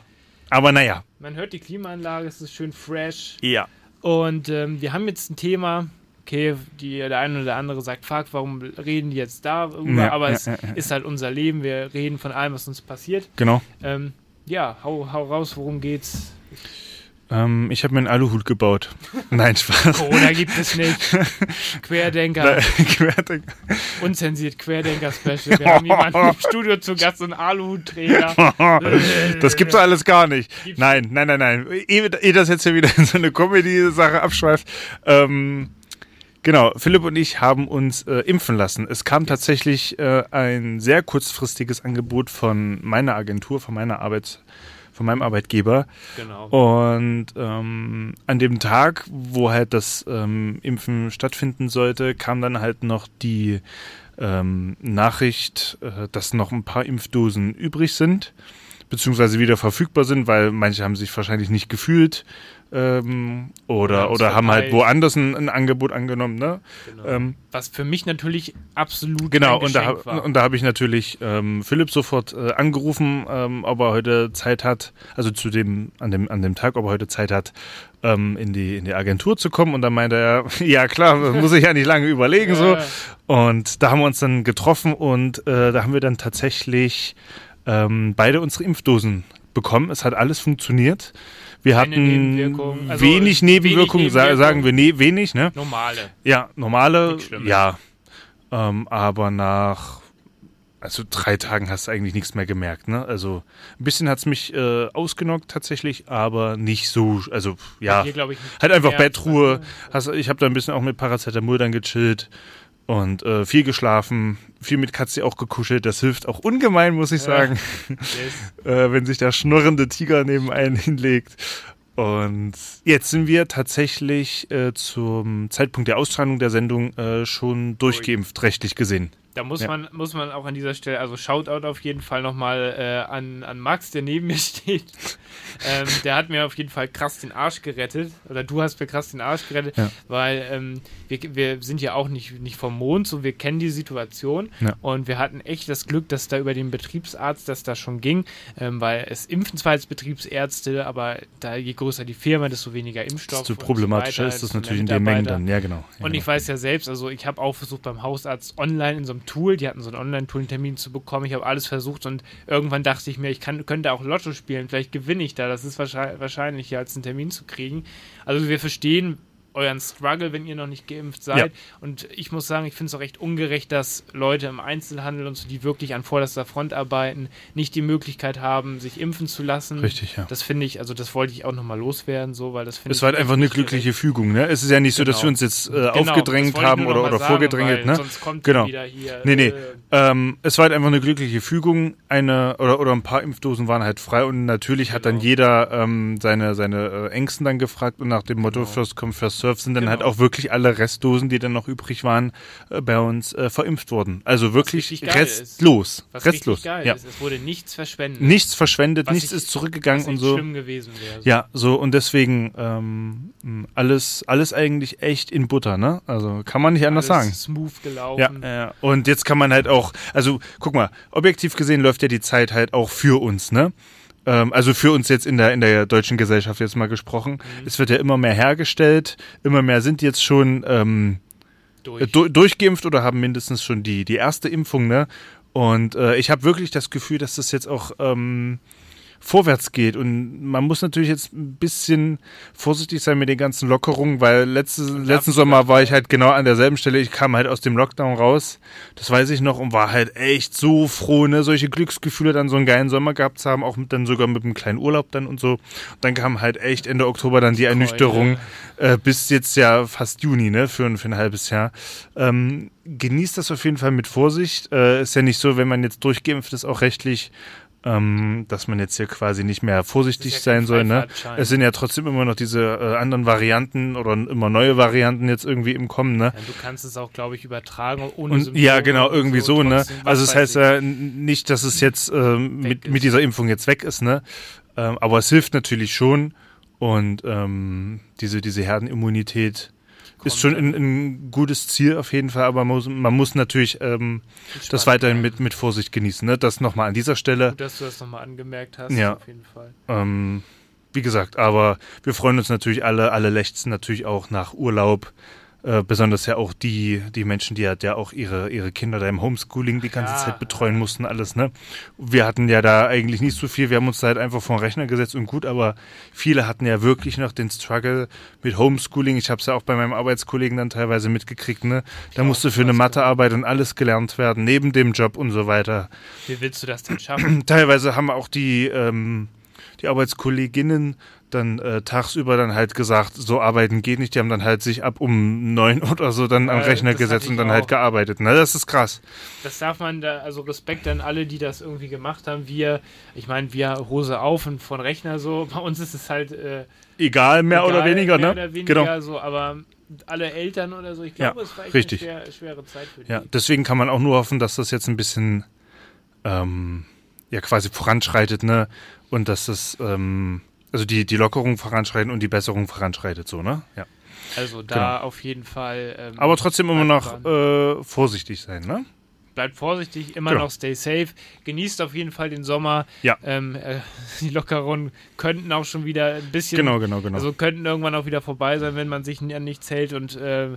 Aber naja. Man hört die Klimaanlage, es ist schön fresh. Ja. Und ähm, wir haben jetzt ein Thema. Okay, die, der eine oder der andere sagt, fuck, warum reden die jetzt darüber? Ja, Aber ja, es ja, ist halt unser Leben. Wir reden von allem, was uns passiert. Genau. Ähm, ja, hau, hau raus, worum geht's? Ähm, ich habe mir einen Aluhut gebaut. Nein, Spaß. Corona gibt es nicht. Querdenker, Querdenker. unzensiert Querdenker-Special. Wir haben jemanden im Studio zu Gast, einen Aluhutträger. Das gibt's doch alles gar nicht. Nein, nein, nein, nein. Ehe, ehe das jetzt hier wieder in so eine Comedy-Sache abschweift. Ähm, genau, Philipp und ich haben uns äh, impfen lassen. Es kam tatsächlich äh, ein sehr kurzfristiges Angebot von meiner Agentur, von meiner Arbeit, von meinem Arbeitgeber. Genau. Und ähm, an dem Tag, wo halt das ähm, Impfen stattfinden sollte, kam dann halt noch die ähm, Nachricht, äh, dass noch ein paar Impfdosen übrig sind, beziehungsweise wieder verfügbar sind, weil manche haben sich wahrscheinlich nicht gefühlt ähm, oder, oder haben halt woanders ein, ein Angebot angenommen. Ne? Genau. Ähm, Was für mich natürlich absolut Genau, und da, war. und da habe ich natürlich ähm, Philipp sofort äh, angerufen, ähm, ob er heute Zeit hat, also zu dem, an dem, an dem Tag, ob er heute Zeit hat, ähm, in, die, in die Agentur zu kommen. Und dann meinte er, ja klar, muss ich ja nicht lange überlegen. so. Und da haben wir uns dann getroffen und äh, da haben wir dann tatsächlich ähm, beide unsere Impfdosen bekommen. Es hat alles funktioniert. Wir hatten also wenig Nebenwirkungen, Nebenwirkungen. sagen wir ne, wenig, ne? Normale. Ja, normale, ja. Ähm, aber nach also drei Tagen hast du eigentlich nichts mehr gemerkt, ne? Also ein bisschen hat's mich äh, ausgenockt tatsächlich, aber nicht so, also ja, Hier, ich, halt einfach Bettruhe. Hast, ich habe da ein bisschen auch mit Paracetamol dann gechillt und äh, viel geschlafen, viel mit Katze auch gekuschelt. Das hilft auch ungemein, muss ich Ja. sagen, Yes. äh, wenn sich der schnurrende Tiger neben einen hinlegt. Und jetzt sind wir tatsächlich äh, zum Zeitpunkt der Ausstrahlung der Sendung äh, schon durchgeimpft, rechtlich gesehen. Da muss Ja. man, muss man auch an dieser Stelle, also Shoutout auf jeden Fall nochmal äh, an, an Max, der neben mir steht. ähm, der hat mir auf jeden Fall krass den Arsch gerettet. Oder du hast mir krass den Arsch gerettet, Ja. weil ähm, wir, wir sind ja auch nicht, nicht vom Mond, so wir kennen die Situation. Ja. Und wir hatten echt das Glück, dass da über den Betriebsarzt das da schon ging, ähm, weil es impfen zwar als Betriebsärzte, aber da je größer die Firma, desto weniger Impfstoff. Desto so problematischer weiter, ist das natürlich in den Mengen dann. Ja, genau. Und genau. ich weiß ja selbst, also ich habe auch versucht beim Hausarzt online in so einem Tool, die hatten so ein Online-Tool, einen Termin zu bekommen. Ich habe alles versucht und irgendwann dachte ich mir, ich kann, könnte auch Lotto spielen, vielleicht gewinne ich da. Das ist wahrscheinlich, wahrscheinlicher, als einen Termin zu kriegen. Also wir verstehen euren Struggle, wenn ihr noch nicht geimpft seid. Ja. Und ich muss sagen, ich finde es auch recht ungerecht, dass Leute im Einzelhandel und so, die wirklich an vorderster Front arbeiten, nicht die Möglichkeit haben, sich impfen zu lassen. Richtig, ja. Das finde ich, also das wollte ich auch nochmal loswerden, so, weil das finde Es ich war halt einfach eine nicht gerecht. glückliche Fügung, ne? Es ist ja nicht so, dass Genau. wir uns jetzt äh, Genau, aufgedrängt haben oder, oder sagen, vorgedrängelt, weil ne? Sonst kommt Genau. wieder hier. Nee, nee. äh, Ähm, es war halt einfach eine glückliche Fügung. Eine oder, oder ein paar Impfdosen waren halt frei und natürlich hat dann Genau. jeder ähm, seine, seine äh, Ängsten dann gefragt und nach dem Motto Genau. First Come, First Serve sind dann Genau. halt auch wirklich alle Restdosen, die dann noch übrig waren, äh, bei uns äh, verimpft worden. Also wirklich restlos. was Restlos. richtig geil ja. ist. Es wurde nichts verschwendet. Nichts verschwendet, Was nichts ich- ist zurückgegangen und so. schlimm gewesen wäre. Ja, so und deswegen ähm, alles, alles eigentlich echt in Butter, ne? Also kann man nicht anders Alles sagen. smooth gelaufen. Ja, ja, und jetzt kann man halt auch, also guck mal, objektiv gesehen läuft ja die Zeit halt auch für uns, ne? Ähm, also für uns jetzt in der, in der deutschen Gesellschaft jetzt mal gesprochen. Mhm. Es wird ja immer mehr hergestellt, immer mehr sind jetzt schon ähm, durch. du, durchgeimpft oder haben mindestens schon die, die erste Impfung, ne? Und äh, ich habe wirklich das Gefühl, dass das jetzt auch ähm, vorwärts geht. Und man muss natürlich jetzt ein bisschen vorsichtig sein mit den ganzen Lockerungen, weil letzte, letzten Sommer war ich halt genau an derselben Stelle. Ich kam halt aus dem Lockdown raus, das weiß ich noch, und war halt echt so froh, ne, solche Glücksgefühle dann so einen geilen Sommer gehabt zu haben, auch mit, dann sogar mit einem kleinen Urlaub dann und so. Und dann kam halt echt Ende Oktober dann die Ernüchterung, äh, bis jetzt ja fast Juni, ne, für, ein- für ein halbes Jahr. Ähm, genießt das auf jeden Fall mit Vorsicht. Äh, ist ja nicht so, wenn man jetzt durchgeimpft ist, auch rechtlich, ähm, dass man jetzt hier quasi nicht mehr vorsichtig ja sein soll. Ne? Es sind ja trotzdem immer noch diese äh, anderen Varianten oder immer neue Varianten jetzt irgendwie im Kommen. Ne? Ja, du kannst es auch, glaube ich, übertragen ohne Und Symptome ja, genau, irgendwie so, ne? trotzdem, was Also es heißt ja nicht, dass es jetzt ähm, mit, ist. mit dieser Impfung jetzt weg ist, ne? Ähm, aber es hilft natürlich schon. Und ähm, diese, diese Herdenimmunität ist schon ein, ein gutes Ziel auf jeden Fall, aber man muss, man muss natürlich ähm, das weiterhin mit, mit Vorsicht genießen. Ne? Das nochmal an dieser Stelle. Gut, dass du das nochmal angemerkt hast, Ja. auf jeden Fall. Ähm, wie gesagt, aber wir freuen uns natürlich alle, alle lechzen natürlich auch nach Urlaub. Äh, besonders ja auch die, die Menschen, die halt ja auch ihre, ihre Kinder da im Homeschooling die ganze Ja, Zeit betreuen mussten, alles, ne? Wir hatten ja da eigentlich nicht so viel, wir haben uns da halt einfach vor den Rechner gesetzt und gut, aber viele hatten ja wirklich noch den Struggle mit Homeschooling. Ich habe es ja auch bei meinem Arbeitskollegen dann teilweise mitgekriegt, ne? Da musste für eine Mathearbeit und alles gelernt werden, neben dem Job und so weiter Wie willst du das denn schaffen? teilweise haben auch die, ähm, die Arbeitskolleginnen dann äh, tagsüber dann halt gesagt, so arbeiten geht nicht. Die haben dann halt sich ab um neun oder so dann am Äh, Rechner gesetzt und dann halt auch. gearbeitet. Ne? Das ist krass. Das darf man da, also Respekt an alle, die das irgendwie gemacht haben. Wir, ich meine, wir Hose auf und von Rechner so. Bei uns ist es halt äh, Egal, mehr oder egal, weniger, mehr ne? Oder weniger genau. so, aber alle Eltern oder so, ich Ja, glaube, es war echt richtig. eine schwer, schwere Zeit für die. Ja, deswegen kann man auch nur hoffen, dass das jetzt ein bisschen ähm, ja quasi voranschreitet, ne? Und dass das ähm, also die, die Lockerung voranschreiten und die Besserung voranschreitet, so, ne? Ja. Also da auf jeden Fall. Ähm, Aber trotzdem immer noch äh, vorsichtig sein, ne? Bleibt vorsichtig, immer Genau. noch stay safe. Genießt auf jeden Fall den Sommer. Ja. Ähm, äh, die Lockerungen könnten auch schon wieder ein bisschen. Genau, genau, genau. Also könnten irgendwann auch wieder vorbei sein, wenn man sich an nichts hält und äh,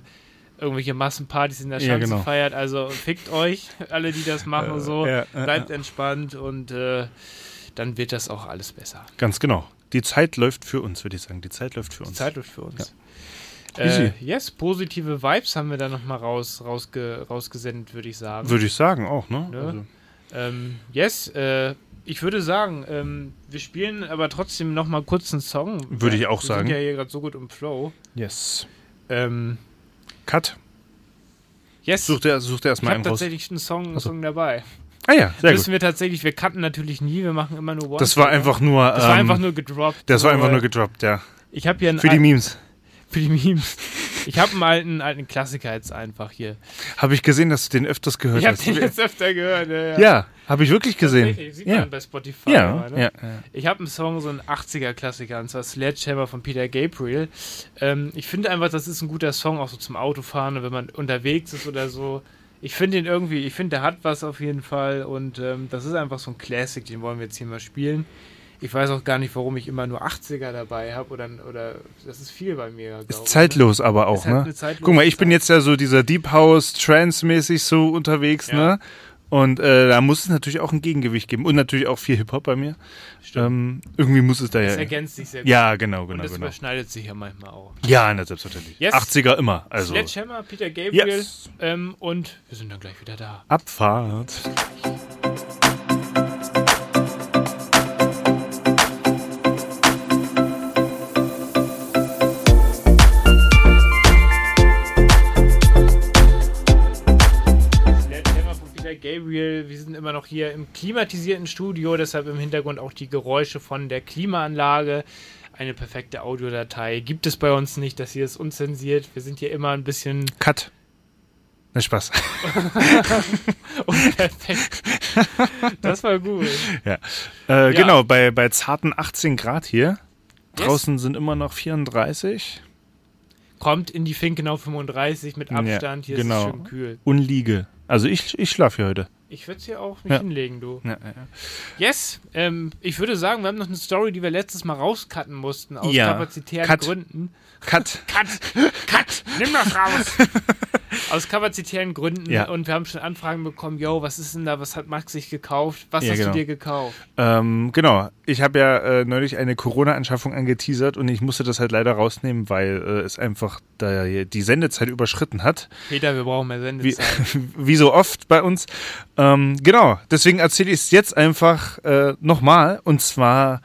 irgendwelche Massenpartys in der Ja, Schanze genau. feiert. Also fickt euch, alle, die das machen, so. ja, äh, Bleibt entspannt und äh, dann wird das auch alles besser. Ganz genau. Die Zeit läuft für uns, würde ich sagen. Die Zeit läuft für Die uns. Zeit läuft für uns. Easy. Äh, yes, positive Vibes haben wir da nochmal raus, rausge, rausgesendet, würde ich sagen. Würde ich sagen auch, ne? Ne? Also, Ähm, yes, äh, ich würde sagen, ähm, wir spielen aber trotzdem noch mal kurz einen Song. Würde ich auch wir sagen. sind ja hier gerade so gut im Flow. yes. Ähm, Cut. yes, Such dir, such dir ich erstmal habe einen raus. tatsächlich einen Song, einen. Song dabei. Ah ja, sehr Müssen gut. wir tatsächlich, wir cutten natürlich nie, wir machen immer nur One. Das war einfach nur. Das war ähm, einfach nur gedroppt. Das war einfach weil nur gedroppt, ja. Ich habe hier einen Für die Memes. für die Memes. Ich habe einen alten, alten Klassiker jetzt einfach hier. Habe ich gesehen, dass du den öfters gehört Ich habe hast. den jetzt öfter gehört. Ja, ja. ja, habe ich wirklich gesehen. Sieht Ja. man bei Spotify. Ja, immer, ne? ja, ja. Ich habe einen Song, so ein 80er-Klassiker, und zwar Sledgehammer von Peter Gabriel. Ähm, ich finde einfach, das ist ein guter Song, auch so zum Autofahren, wenn man unterwegs ist oder so. Ich finde den irgendwie, ich finde, der hat was auf jeden Fall und ähm, das ist einfach so ein Classic, den wollen wir jetzt hier mal spielen. Ich weiß auch gar nicht, warum ich immer nur 80er dabei habe oder, oder das ist viel bei mir. Ist ich, zeitlos aber auch, halt ne? Guck mal, ich bin Zeit. jetzt ja so dieser Deep House, Trance-mäßig so unterwegs, Ja. ne? Und äh, da muss es natürlich auch ein Gegengewicht geben. Und natürlich auch viel Hip-Hop bei mir. Stimmt. Ähm, irgendwie muss es da Das ja. ergänzt sich sehr gut. Ja, genau, und genau, das genau. überschneidet sich ja manchmal auch. Ja, na, selbstverständlich. Yes. 80er immer. Also. Sledgehammer, Peter Gabriel Yes. ähm, und wir sind dann gleich wieder da. Abfahrt. Gabriel. Wir sind immer noch hier im klimatisierten Studio, deshalb im Hintergrund auch die Geräusche von der Klimaanlage. Eine perfekte Audiodatei gibt es bei uns nicht. Das hier ist unzensiert. Wir sind hier immer ein bisschen Cut. Na, Spaß. unperfekt. Das war gut. Äh, Genau, bei, bei zarten 18 Grad hier. Yes. Draußen sind immer noch 34. Kommt in die Finkenau 35 mit Ja, Abstand. Hier genau. ist es schön kühl. Unliege. Also ich, ich schlafe hier heute. Ich würde es hier auch mich Ja. hinlegen, du. Ja, ja. Yes, ähm, ich würde sagen, wir haben noch eine Story, die wir letztes Mal rauscutten mussten, aus kapazitären Cut. Gründen. Cut. Cut! Cut! Nimm das raus! Aus kapazitären Gründen und wir haben schon Anfragen bekommen, yo, was ist denn da, was hat Max sich gekauft? Was hast genau. du dir gekauft? Ähm, genau. Ich habe ja äh, neulich eine Corona-Anschaffung angeteasert und ich musste das halt leider rausnehmen, weil äh, es einfach da die Sendezeit überschritten hat. Peter, wir brauchen mehr Wie, Sendezeit. wie so oft bei uns. Ähm, genau, deswegen erzähle ich es jetzt einfach äh, nochmal. Und zwar,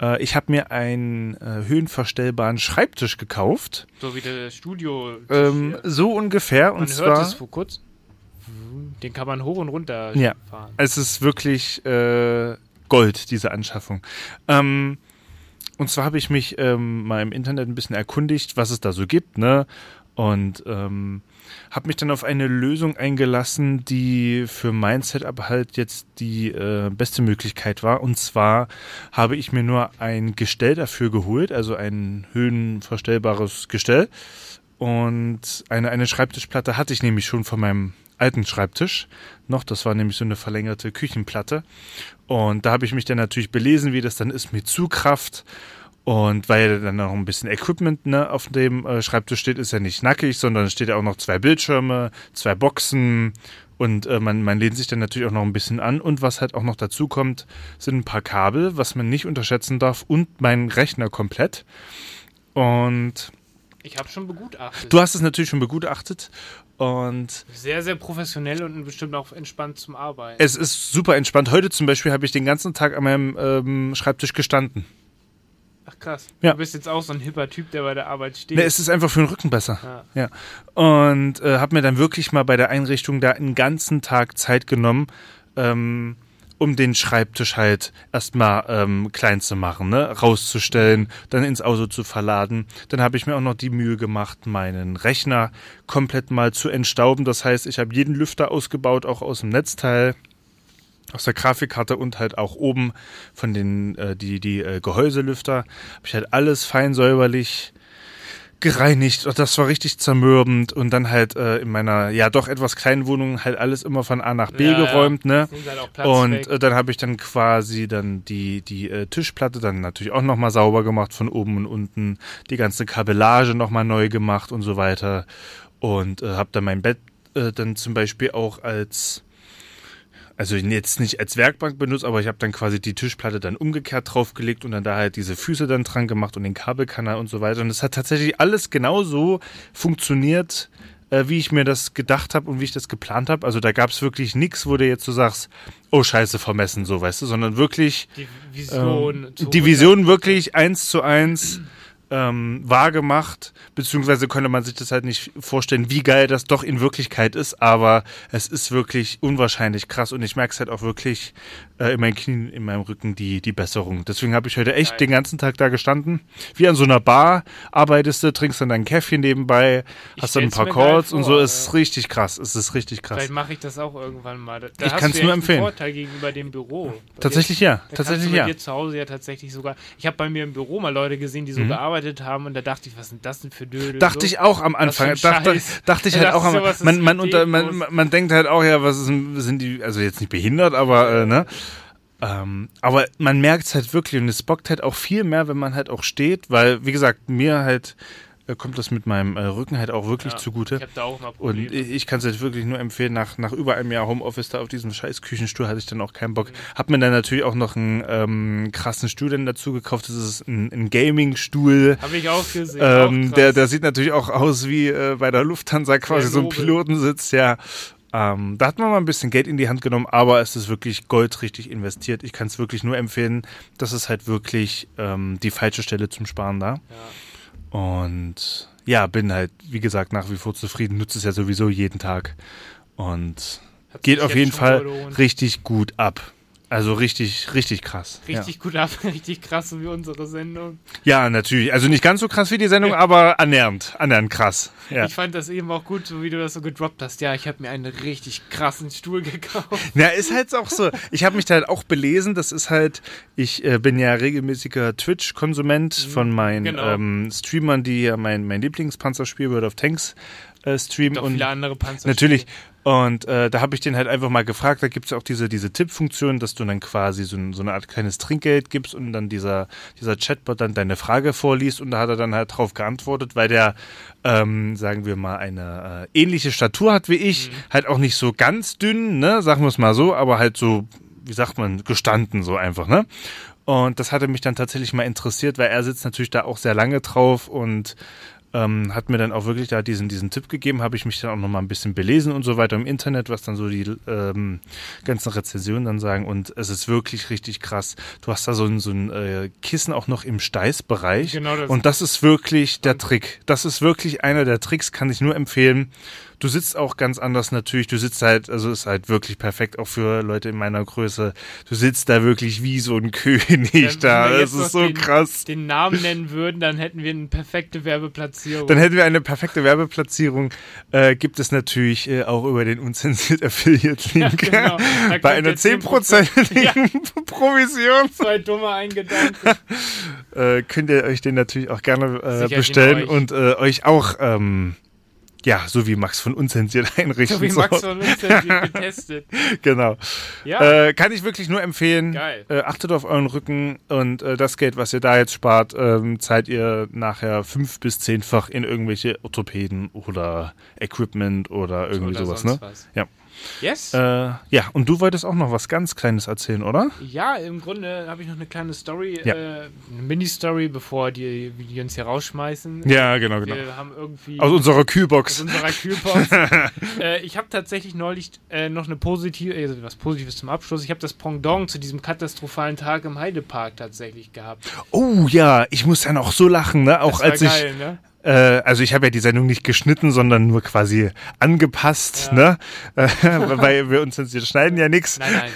äh, ich habe mir einen äh, höhenverstellbaren Schreibtisch gekauft. so wie der Studio. Ähm, so ungefähr. man Und hört zwar, es vor kurz. Den kann man hoch und runter Ja. fahren. es ist wirklich äh, Gold, diese Anschaffung. Ähm, und zwar habe ich mich ähm, mal im Internet ein bisschen erkundigt, was es da so gibt, ne? Und ähm, habe mich dann auf eine Lösung eingelassen, die für mein Setup halt jetzt die äh, beste Möglichkeit war. Und zwar habe ich mir nur ein Gestell dafür geholt, also ein höhenverstellbares Gestell. Und eine, eine Schreibtischplatte hatte ich nämlich schon von meinem alten Schreibtisch noch. Das war nämlich so eine verlängerte Küchenplatte. Und da habe ich mich dann natürlich belesen, wie das dann ist mit Zugkraft. Und weil dann noch ein bisschen Equipment ne, auf dem äh, Schreibtisch steht, ist ja nicht nackig, sondern steht ja auch noch zwei Bildschirme, zwei Boxen und äh, man, man lehnt sich dann natürlich auch noch ein bisschen an. Und was halt auch noch dazu kommt, sind ein paar Kabel, was man nicht unterschätzen darf und mein Rechner komplett. Und Ich habe schon begutachtet. du hast es natürlich schon begutachtet und sehr, sehr professionell und bestimmt auch entspannt zum Arbeiten. es ist super entspannt. Heute zum Beispiel habe ich den ganzen Tag an meinem ähm, Schreibtisch gestanden. Krass. Ja. Du bist jetzt auch so ein hipper Typ, der bei der Arbeit steht. Ne, es ist einfach für den Rücken besser. Ja. Ja. Und äh, habe mir dann wirklich mal bei der Einrichtung da einen ganzen Tag Zeit genommen, ähm, um den Schreibtisch halt erstmal ähm, klein zu machen, ne? rauszustellen, dann ins Auto zu verladen. Dann habe ich mir auch noch die Mühe gemacht, meinen Rechner komplett mal zu entstauben. Das heißt, ich habe jeden Lüfter ausgebaut, auch aus dem Netzteil aus der Grafikkarte und halt auch oben von den äh, die die äh, Gehäuselüfter habe ich halt alles fein säuberlich gereinigt. Und das war richtig zermürbend. Und dann halt äh, in meiner ja doch etwas kleinen Wohnung halt alles immer von A nach B Ja, ja. geräumt ne? Nimmt halt und äh, dann habe ich dann quasi dann die die äh, Tischplatte dann natürlich auch noch mal sauber gemacht von oben und unten. Die ganze Kabellage noch mal neu gemacht und so weiter. Und äh, habe dann mein Bett äh, dann zum Beispiel auch als also jetzt nicht als Werkbank benutzt, aber ich habe dann quasi die Tischplatte dann umgekehrt draufgelegt und dann da halt diese Füße dann dran gemacht und den Kabelkanal und so weiter. Und es hat tatsächlich alles genauso funktioniert, äh, wie ich mir das gedacht habe und wie ich das geplant habe. Also da gab es wirklich nichts, wo du jetzt so sagst, oh scheiße, vermessen, so weißt du, sondern wirklich Die Vision. ähm, die Vision wirklich eins zu eins ähm, wahr gemacht, beziehungsweise könnte man sich das halt nicht vorstellen, wie geil das doch in Wirklichkeit ist, aber es ist wirklich unwahrscheinlich krass und ich merke es halt auch wirklich äh, in meinen Knien, in meinem Rücken die, die Besserung. Deswegen habe ich heute echt Geil. den ganzen Tag da gestanden, wie an so einer Bar, arbeitest du, trinkst dann dein Käffchen nebenbei, Ich hast dann ein paar Calls und so, vor, es ist ja. richtig krass, es ist richtig krass. Vielleicht mache ich das auch irgendwann mal. Da, Ich kann's du nur empfehlen. Vorteil gegenüber dem Büro. Tatsächlich dir, ja, tatsächlich ja. zu Hause ja tatsächlich sogar. Ich habe bei mir im Büro mal Leute gesehen, die so Mhm. gearbeitet haben und da dachte ich, was sind das denn für Dödel? Dachte so. ich auch am Anfang. Dachte, dachte ich halt auch am ist man, man, unter, man, man- man denkt halt auch, ja, was ist, sind die, also jetzt nicht behindert, aber, äh, ne? Ähm, aber man merkt es halt wirklich und es bockt halt auch viel mehr, wenn man halt auch steht, weil, wie gesagt, mir halt kommt das mit meinem äh, Rücken halt auch wirklich Ja, zugute. Ich habe da auch mal Und Probleme. ich, ich kann es jetzt wirklich nur empfehlen, nach, nach über einem Jahr Homeoffice da auf diesem scheiß Küchenstuhl hatte ich dann auch keinen Bock. Hab mir dann natürlich auch noch einen ähm, krassen Stuhl dann dazu gekauft. Das ist ein, ein Gaming-Stuhl. habe ich auch gesehen. Ähm, auch der, der sieht natürlich auch aus wie äh, bei der Lufthansa quasi so ein. Pilotensitz, ja. Ähm, da hat man mal ein bisschen Geld in die Hand genommen, aber es ist wirklich Gold richtig investiert. Ich kann es wirklich nur empfehlen. Das ist halt wirklich ähm, die falsche Stelle zum Sparen da. Und ja, bin halt, wie gesagt, nach wie vor zufrieden. Nutze es ja sowieso jeden Tag. Und Hat geht auf jeden Fall richtig gut ab. Also richtig, richtig krass. Richtig gut ab, richtig krass, so wie unsere Sendung. Ja. ja, natürlich. Also nicht ganz so krass wie die Sendung, aber annähernd. Annähernd krass. Ja. Ich fand das eben auch gut, so wie du das so gedroppt hast. Ja, ich habe mir einen richtig krassen Stuhl gekauft. Ja, ist halt auch so. Ich habe mich da halt auch belesen. Das ist halt, ich äh, bin ja regelmäßiger Twitch-Konsument von meinen genau. ähm, Streamern, die ja mein, mein Lieblingspanzerspiel World of Tanks äh, streamen. Und viele andere Panzer. natürlich. Und äh, da habe ich den halt einfach mal gefragt, da gibt es auch diese, diese Tippfunktion, dass du dann quasi so, so eine Art kleines Trinkgeld gibst und dann dieser, dieser Chatbot dann deine Frage vorliest. Und da hat er dann halt drauf geantwortet, weil der, ähm, sagen wir mal, eine äh, ähnliche Statur hat wie ich, halt auch nicht so ganz dünn, ne, sagen wir es mal so, aber halt so, wie sagt man, gestanden so einfach, ne? Und das hatte mich dann tatsächlich mal interessiert, weil er sitzt natürlich da auch sehr lange drauf und ähm, hat mir dann auch wirklich da diesen, diesen Tipp gegeben, habe ich mich dann auch nochmal ein bisschen belesen und so weiter im Internet, was dann so die ähm, ganzen Rezensionen dann sagen und es ist wirklich richtig krass. Du hast da so ein, so ein äh, Kissen auch noch im Steißbereich Genau das- und das ist wirklich der Trick. Das ist wirklich einer der Tricks, kann ich nur empfehlen. Du sitzt auch ganz anders natürlich. Du sitzt halt, also ist halt wirklich perfekt auch für Leute in meiner Größe. Du sitzt da wirklich wie so ein König da. Das ist so den, krass. den Namen nennen würden, dann hätten wir eine perfekte Werbeplatzierung. Dann hätten wir eine perfekte Werbeplatzierung. Äh, gibt es natürlich äh, auch über den unzensiert Affiliate Link. genau. Bei einer ihr 10%igen Provision Zwei dumme Eingedanken. äh, könnt ihr euch den natürlich auch gerne äh, bestellen und äh, euch auch, ähm, ja, so wie Max von unzensiert einrichten. So wie Max von uns hier getestet. Genau. Ja, Äh, kann ich wirklich nur empfehlen. Geil. Äh, achtet auf euren Rücken und äh, das Geld, was ihr da jetzt spart, ähm, zahlt ihr nachher fünf bis zehnfach in irgendwelche Orthopäden oder Equipment oder irgendwie oder sowas, ne? was. Ja. Yes? Äh, ja, und du wolltest auch noch was ganz Kleines erzählen, oder? Ja, im Grunde habe ich noch eine kleine Story, Ja. äh, eine Mini-Story, bevor die, die uns hier rausschmeißen. Ja, genau, genau. Wir haben irgendwie Aus unserer aus Kühlbox. unserer Kühlbox. äh, ich habe tatsächlich neulich äh, noch eine positive, also was Positives zum Abschluss. Ich habe das Pendant zu diesem katastrophalen Tag im Heidepark tatsächlich gehabt. Oh ja, ich muss dann auch so lachen, ne? Auch als ich. geil, ne? Äh, also ich habe ja die Sendung nicht geschnitten, sondern nur quasi angepasst, Ja. ne? Äh, weil wir uns jetzt schneiden ja nichts. Nein, nein.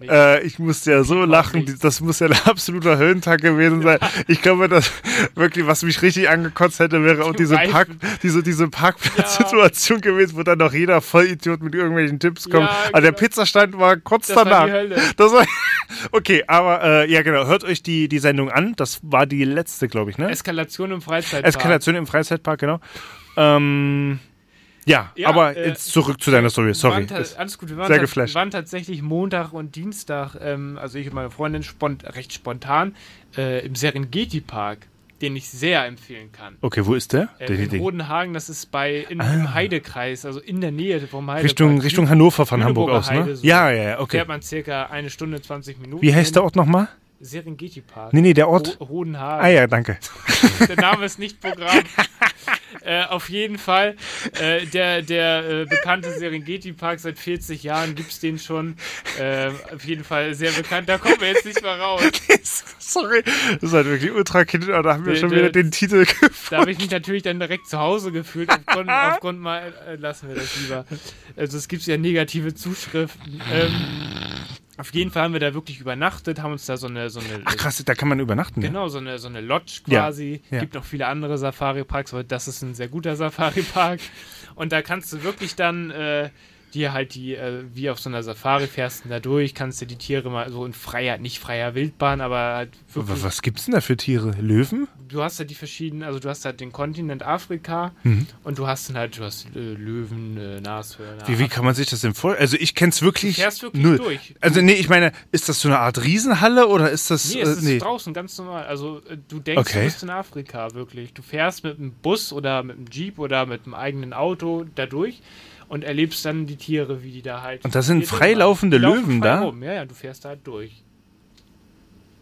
Nicht. Äh, ich musste ja so lachen, das muss ja ein absoluter Höllentag gewesen sein. Ich glaube, dass wirklich, was mich richtig angekotzt hätte, wäre auch Die diese. Park, diese, diese Parkplatzsituation gewesen, wo dann noch jeder Vollidiot mit irgendwelchen Tipps kommt. Ja, Aber der genau. Pizzastand war kurz Das war danach. die Hölle. Das war, okay, aber äh, ja genau, hört euch die, die Sendung an. Das war die letzte, glaube ich, ne? Eskalation im Freizeitpark. Eskalation im Freizeitpark, genau. Ähm, ja, Ja, aber äh, jetzt zurück zu deiner Story. Sorry. alles gut, wir waren, sehr geflasht. wir waren tatsächlich Montag und Dienstag, ähm, also ich und meine Freundin, spont recht spontan, äh, im Serengeti-Park, den ich sehr empfehlen kann. Okay, wo ist der? Äh, der, in der Rodenhagen, das ist bei in, Ah. im Heidekreis, also in der Nähe vom Heidepark. Richtung, Richtung Hannover von Hamburg aus, ne? Heide, so. Ja, ja, ja, okay. Fährt man circa eine Stunde, 20 Minuten. Wie heißt der Ort nochmal? Serengeti-Park. Nee, nee, der Ort. Ro Rodenhagen. Ah ja, danke. Der Name ist nicht Programm. äh, auf jeden Fall, äh, der, der äh, bekannte Serengeti-Park seit 40 Jahren gibt es den schon. Äh, auf jeden Fall sehr bekannt. Da kommen wir jetzt nicht mehr raus. Sorry. Das ist halt wirklich ultra kind, aber da haben wir schon der- wieder den Titel gefunden. Da habe ich mich natürlich dann direkt zu Hause gefühlt. Aufgrund, aufgrund mal, äh, lassen wir das lieber. Also es gibt ja negative Zuschriften. Ähm, auf jeden Fall haben wir da wirklich übernachtet, haben uns da so eine, so eine Ach krass, da kann man übernachten. Ja? Genau, so eine, so eine Lodge Ja, quasi. ja. Gibt noch viele andere Safari-Parks, aber das ist ein sehr guter Safari-Park. Und da kannst du wirklich dann äh, dir halt die, äh, wie auf so einer Safari fährst du da durch, kannst du die Tiere mal so in freier, nicht freier Wildbahn, aber halt wirklich, Was gibt's denn da für Tiere? Löwen? du hast halt die verschiedenen, also du hast halt den Kontinent Afrika Mhm. und du hast dann halt, du hast äh, Löwen, äh, Nashörner. Wie, wie kann man sich das denn vorstellen? Also ich kenn's wirklich Du fährst wirklich null. durch. Also nee, ich meine, ist das so eine Art Riesenhalle oder ist das Nee, es äh, ist nee. draußen ganz normal. Also äh, du denkst, Okay. du bist in Afrika, wirklich. Du fährst mit einem Bus oder mit einem Jeep oder mit einem eigenen Auto da durch und erlebst dann die Tiere, wie die da halt. Und da sind freilaufende Löwen frei da? Rum. Ja, ja, du fährst da halt durch.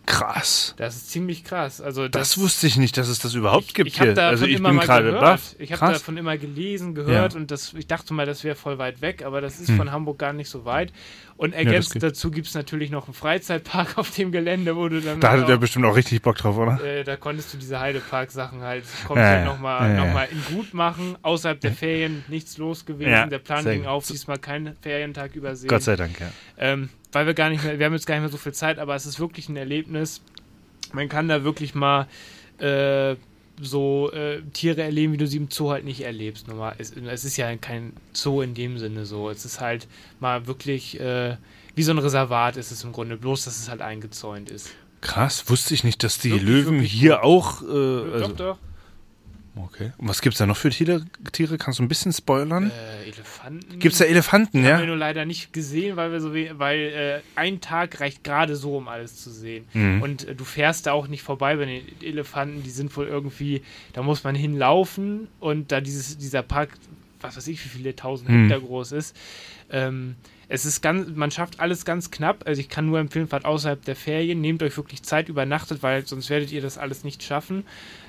Krass. Das ist ziemlich krass. Also Das wusste ich nicht, dass es das überhaupt gibt ich habe hier. Also ich immer bin gerade baff. Ich habe davon immer gelesen, gehört Ja. und das, ich dachte mal, das wäre voll weit weg, aber das ist Hm. von Hamburg gar nicht so weit. Und ergänzend geht. dazu gibt es natürlich noch einen Freizeitpark auf dem Gelände, wo du dann Da hattet ihr bestimmt auch richtig Bock drauf, oder? äh, da konntest du diese Heidepark-Sachen halt Ja, komplett ja. nochmal Ja, ja. noch mal in gut machen. Außerhalb der Ferien nichts los gewesen. Ja, der Plan ging auf, diesmal keinen Ferientag übersehen. Gott sei Dank, ja. Ähm, weil wir gar nicht mehr, wir haben jetzt gar nicht mehr so viel Zeit, aber es ist wirklich ein Erlebnis. Man kann da wirklich mal äh, so äh, Tiere erleben, wie du sie im Zoo halt nicht erlebst. Normal. Es, es ist ja kein Zoo in dem Sinne so. Es ist halt mal wirklich äh, wie so ein Reservat ist es im Grunde, bloß dass es halt eingezäunt ist. Krass, wusste ich nicht, dass die Wirklich, Löwen wirklich hier gut. auch. Äh, also, doch, doch. okay. Und was gibt's da noch für Tiere? Tiere? Kannst du ein bisschen spoilern? Äh, Elefanten. Elefanten. Gibt's da Elefanten, Haben wir ja? nur leider nicht gesehen, weil wir so we weil äh, ein Tag reicht gerade so, um alles zu sehen. Mhm. Und äh, du fährst da auch nicht vorbei bei den Elefanten, die sind wohl irgendwie, da muss man hinlaufen und da dieses, dieser Park, was weiß ich, wie viele tausend Mhm. Hektar groß ist. Ähm, es ist ganz, man schafft alles ganz knapp. Also ich kann nur empfehlen, fahrt außerhalb der Ferien, nehmt euch wirklich Zeit, übernachtet, weil sonst werdet ihr das alles nicht schaffen.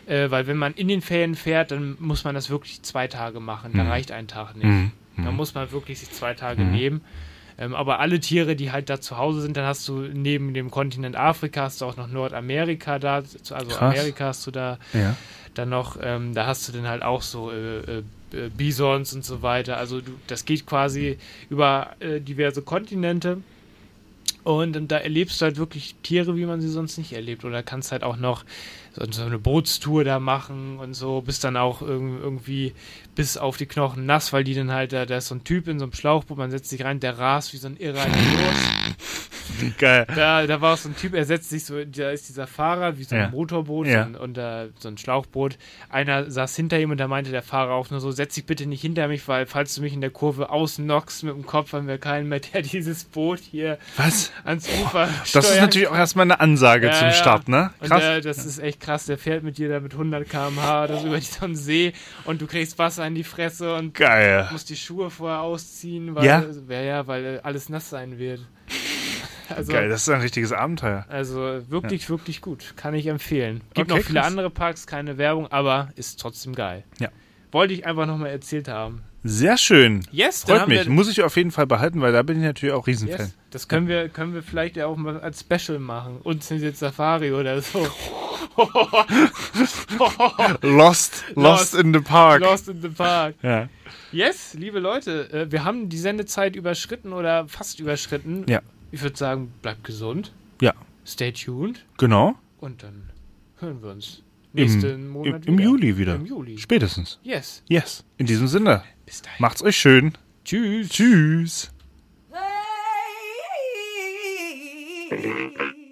Äh, weil wenn man in den Ferien fährt, dann muss man das wirklich zwei Tage machen. Da Mhm. reicht ein Tag nicht. Mhm. Da muss man wirklich sich zwei Tage nehmen. Ähm, aber alle Tiere, die halt da zu Hause sind, dann hast du neben dem Kontinent Afrika hast du auch noch Nordamerika da, also Krass. Amerika hast du da Ja. dann noch, ähm, da hast du dann halt auch so äh, äh, äh, Bisons und so weiter. Also du, das geht quasi über äh, diverse Kontinente. Und, ähm, da erlebst du halt wirklich Tiere, wie man sie sonst nicht erlebt. Oder kannst halt auch noch so, so eine Bootstour da machen und so, bist dann auch irg irgendwie bis auf die Knochen nass, weil die dann halt, da, da ist so ein Typ in so einem Schlauchboot, man setzt sich rein, der rast wie so ein Irrer. Geil. Da, da war auch so ein Typ, er setzt sich so, da ist dieser Fahrer, wie so ein Ja. Motorboot Ja. und, und äh, so ein Schlauchboot. Einer saß hinter ihm und da meinte der Fahrer auch nur so, setz dich bitte nicht hinter mich, weil falls du mich in der Kurve ausknockst mit dem Kopf, haben wir keinen mehr, der dieses Boot hier Was? ans Ufer Das ist natürlich auch erstmal eine Ansage Ja, zum. Start, ne? Und Krass. äh, das ist echt krass, der fährt mit dir da mit 100 km/h das über so einen See und du kriegst Wasser in die Fresse und Geil. musst die Schuhe vorher ausziehen, weil, Ja? ja, ja, weil äh, alles nass sein wird. Also, Geil, das ist ein richtiges Abenteuer. also wirklich, wirklich gut. Kann ich empfehlen. Gibt Okay, noch viele krass. andere Parks, keine Werbung, aber ist trotzdem geil. Ja. Wollte ich einfach nochmal erzählt haben. Sehr schön. Yes, Freut mich. Muss ich auf jeden Fall behalten, weil da bin ich natürlich auch Riesenfan. Yes, das können wir, können wir vielleicht ja auch mal als Special machen. Unzensiert Safari oder so. Lost, Lost, Lost. in the Park. Lost in the Park. Ja. Yes, liebe Leute, äh, wir haben die Sendezeit überschritten oder fast überschritten. Ja. Ich würde sagen, bleibt gesund. Ja. Stay tuned. Genau. Und dann hören wir uns Im, nächsten im, Monat Im wieder. Juli wieder. Im Juli. Spätestens. Yes. Yes. In diesem Sinne. Bis dahin. Macht's euch schön. Tschüss. Tschüss. Hey.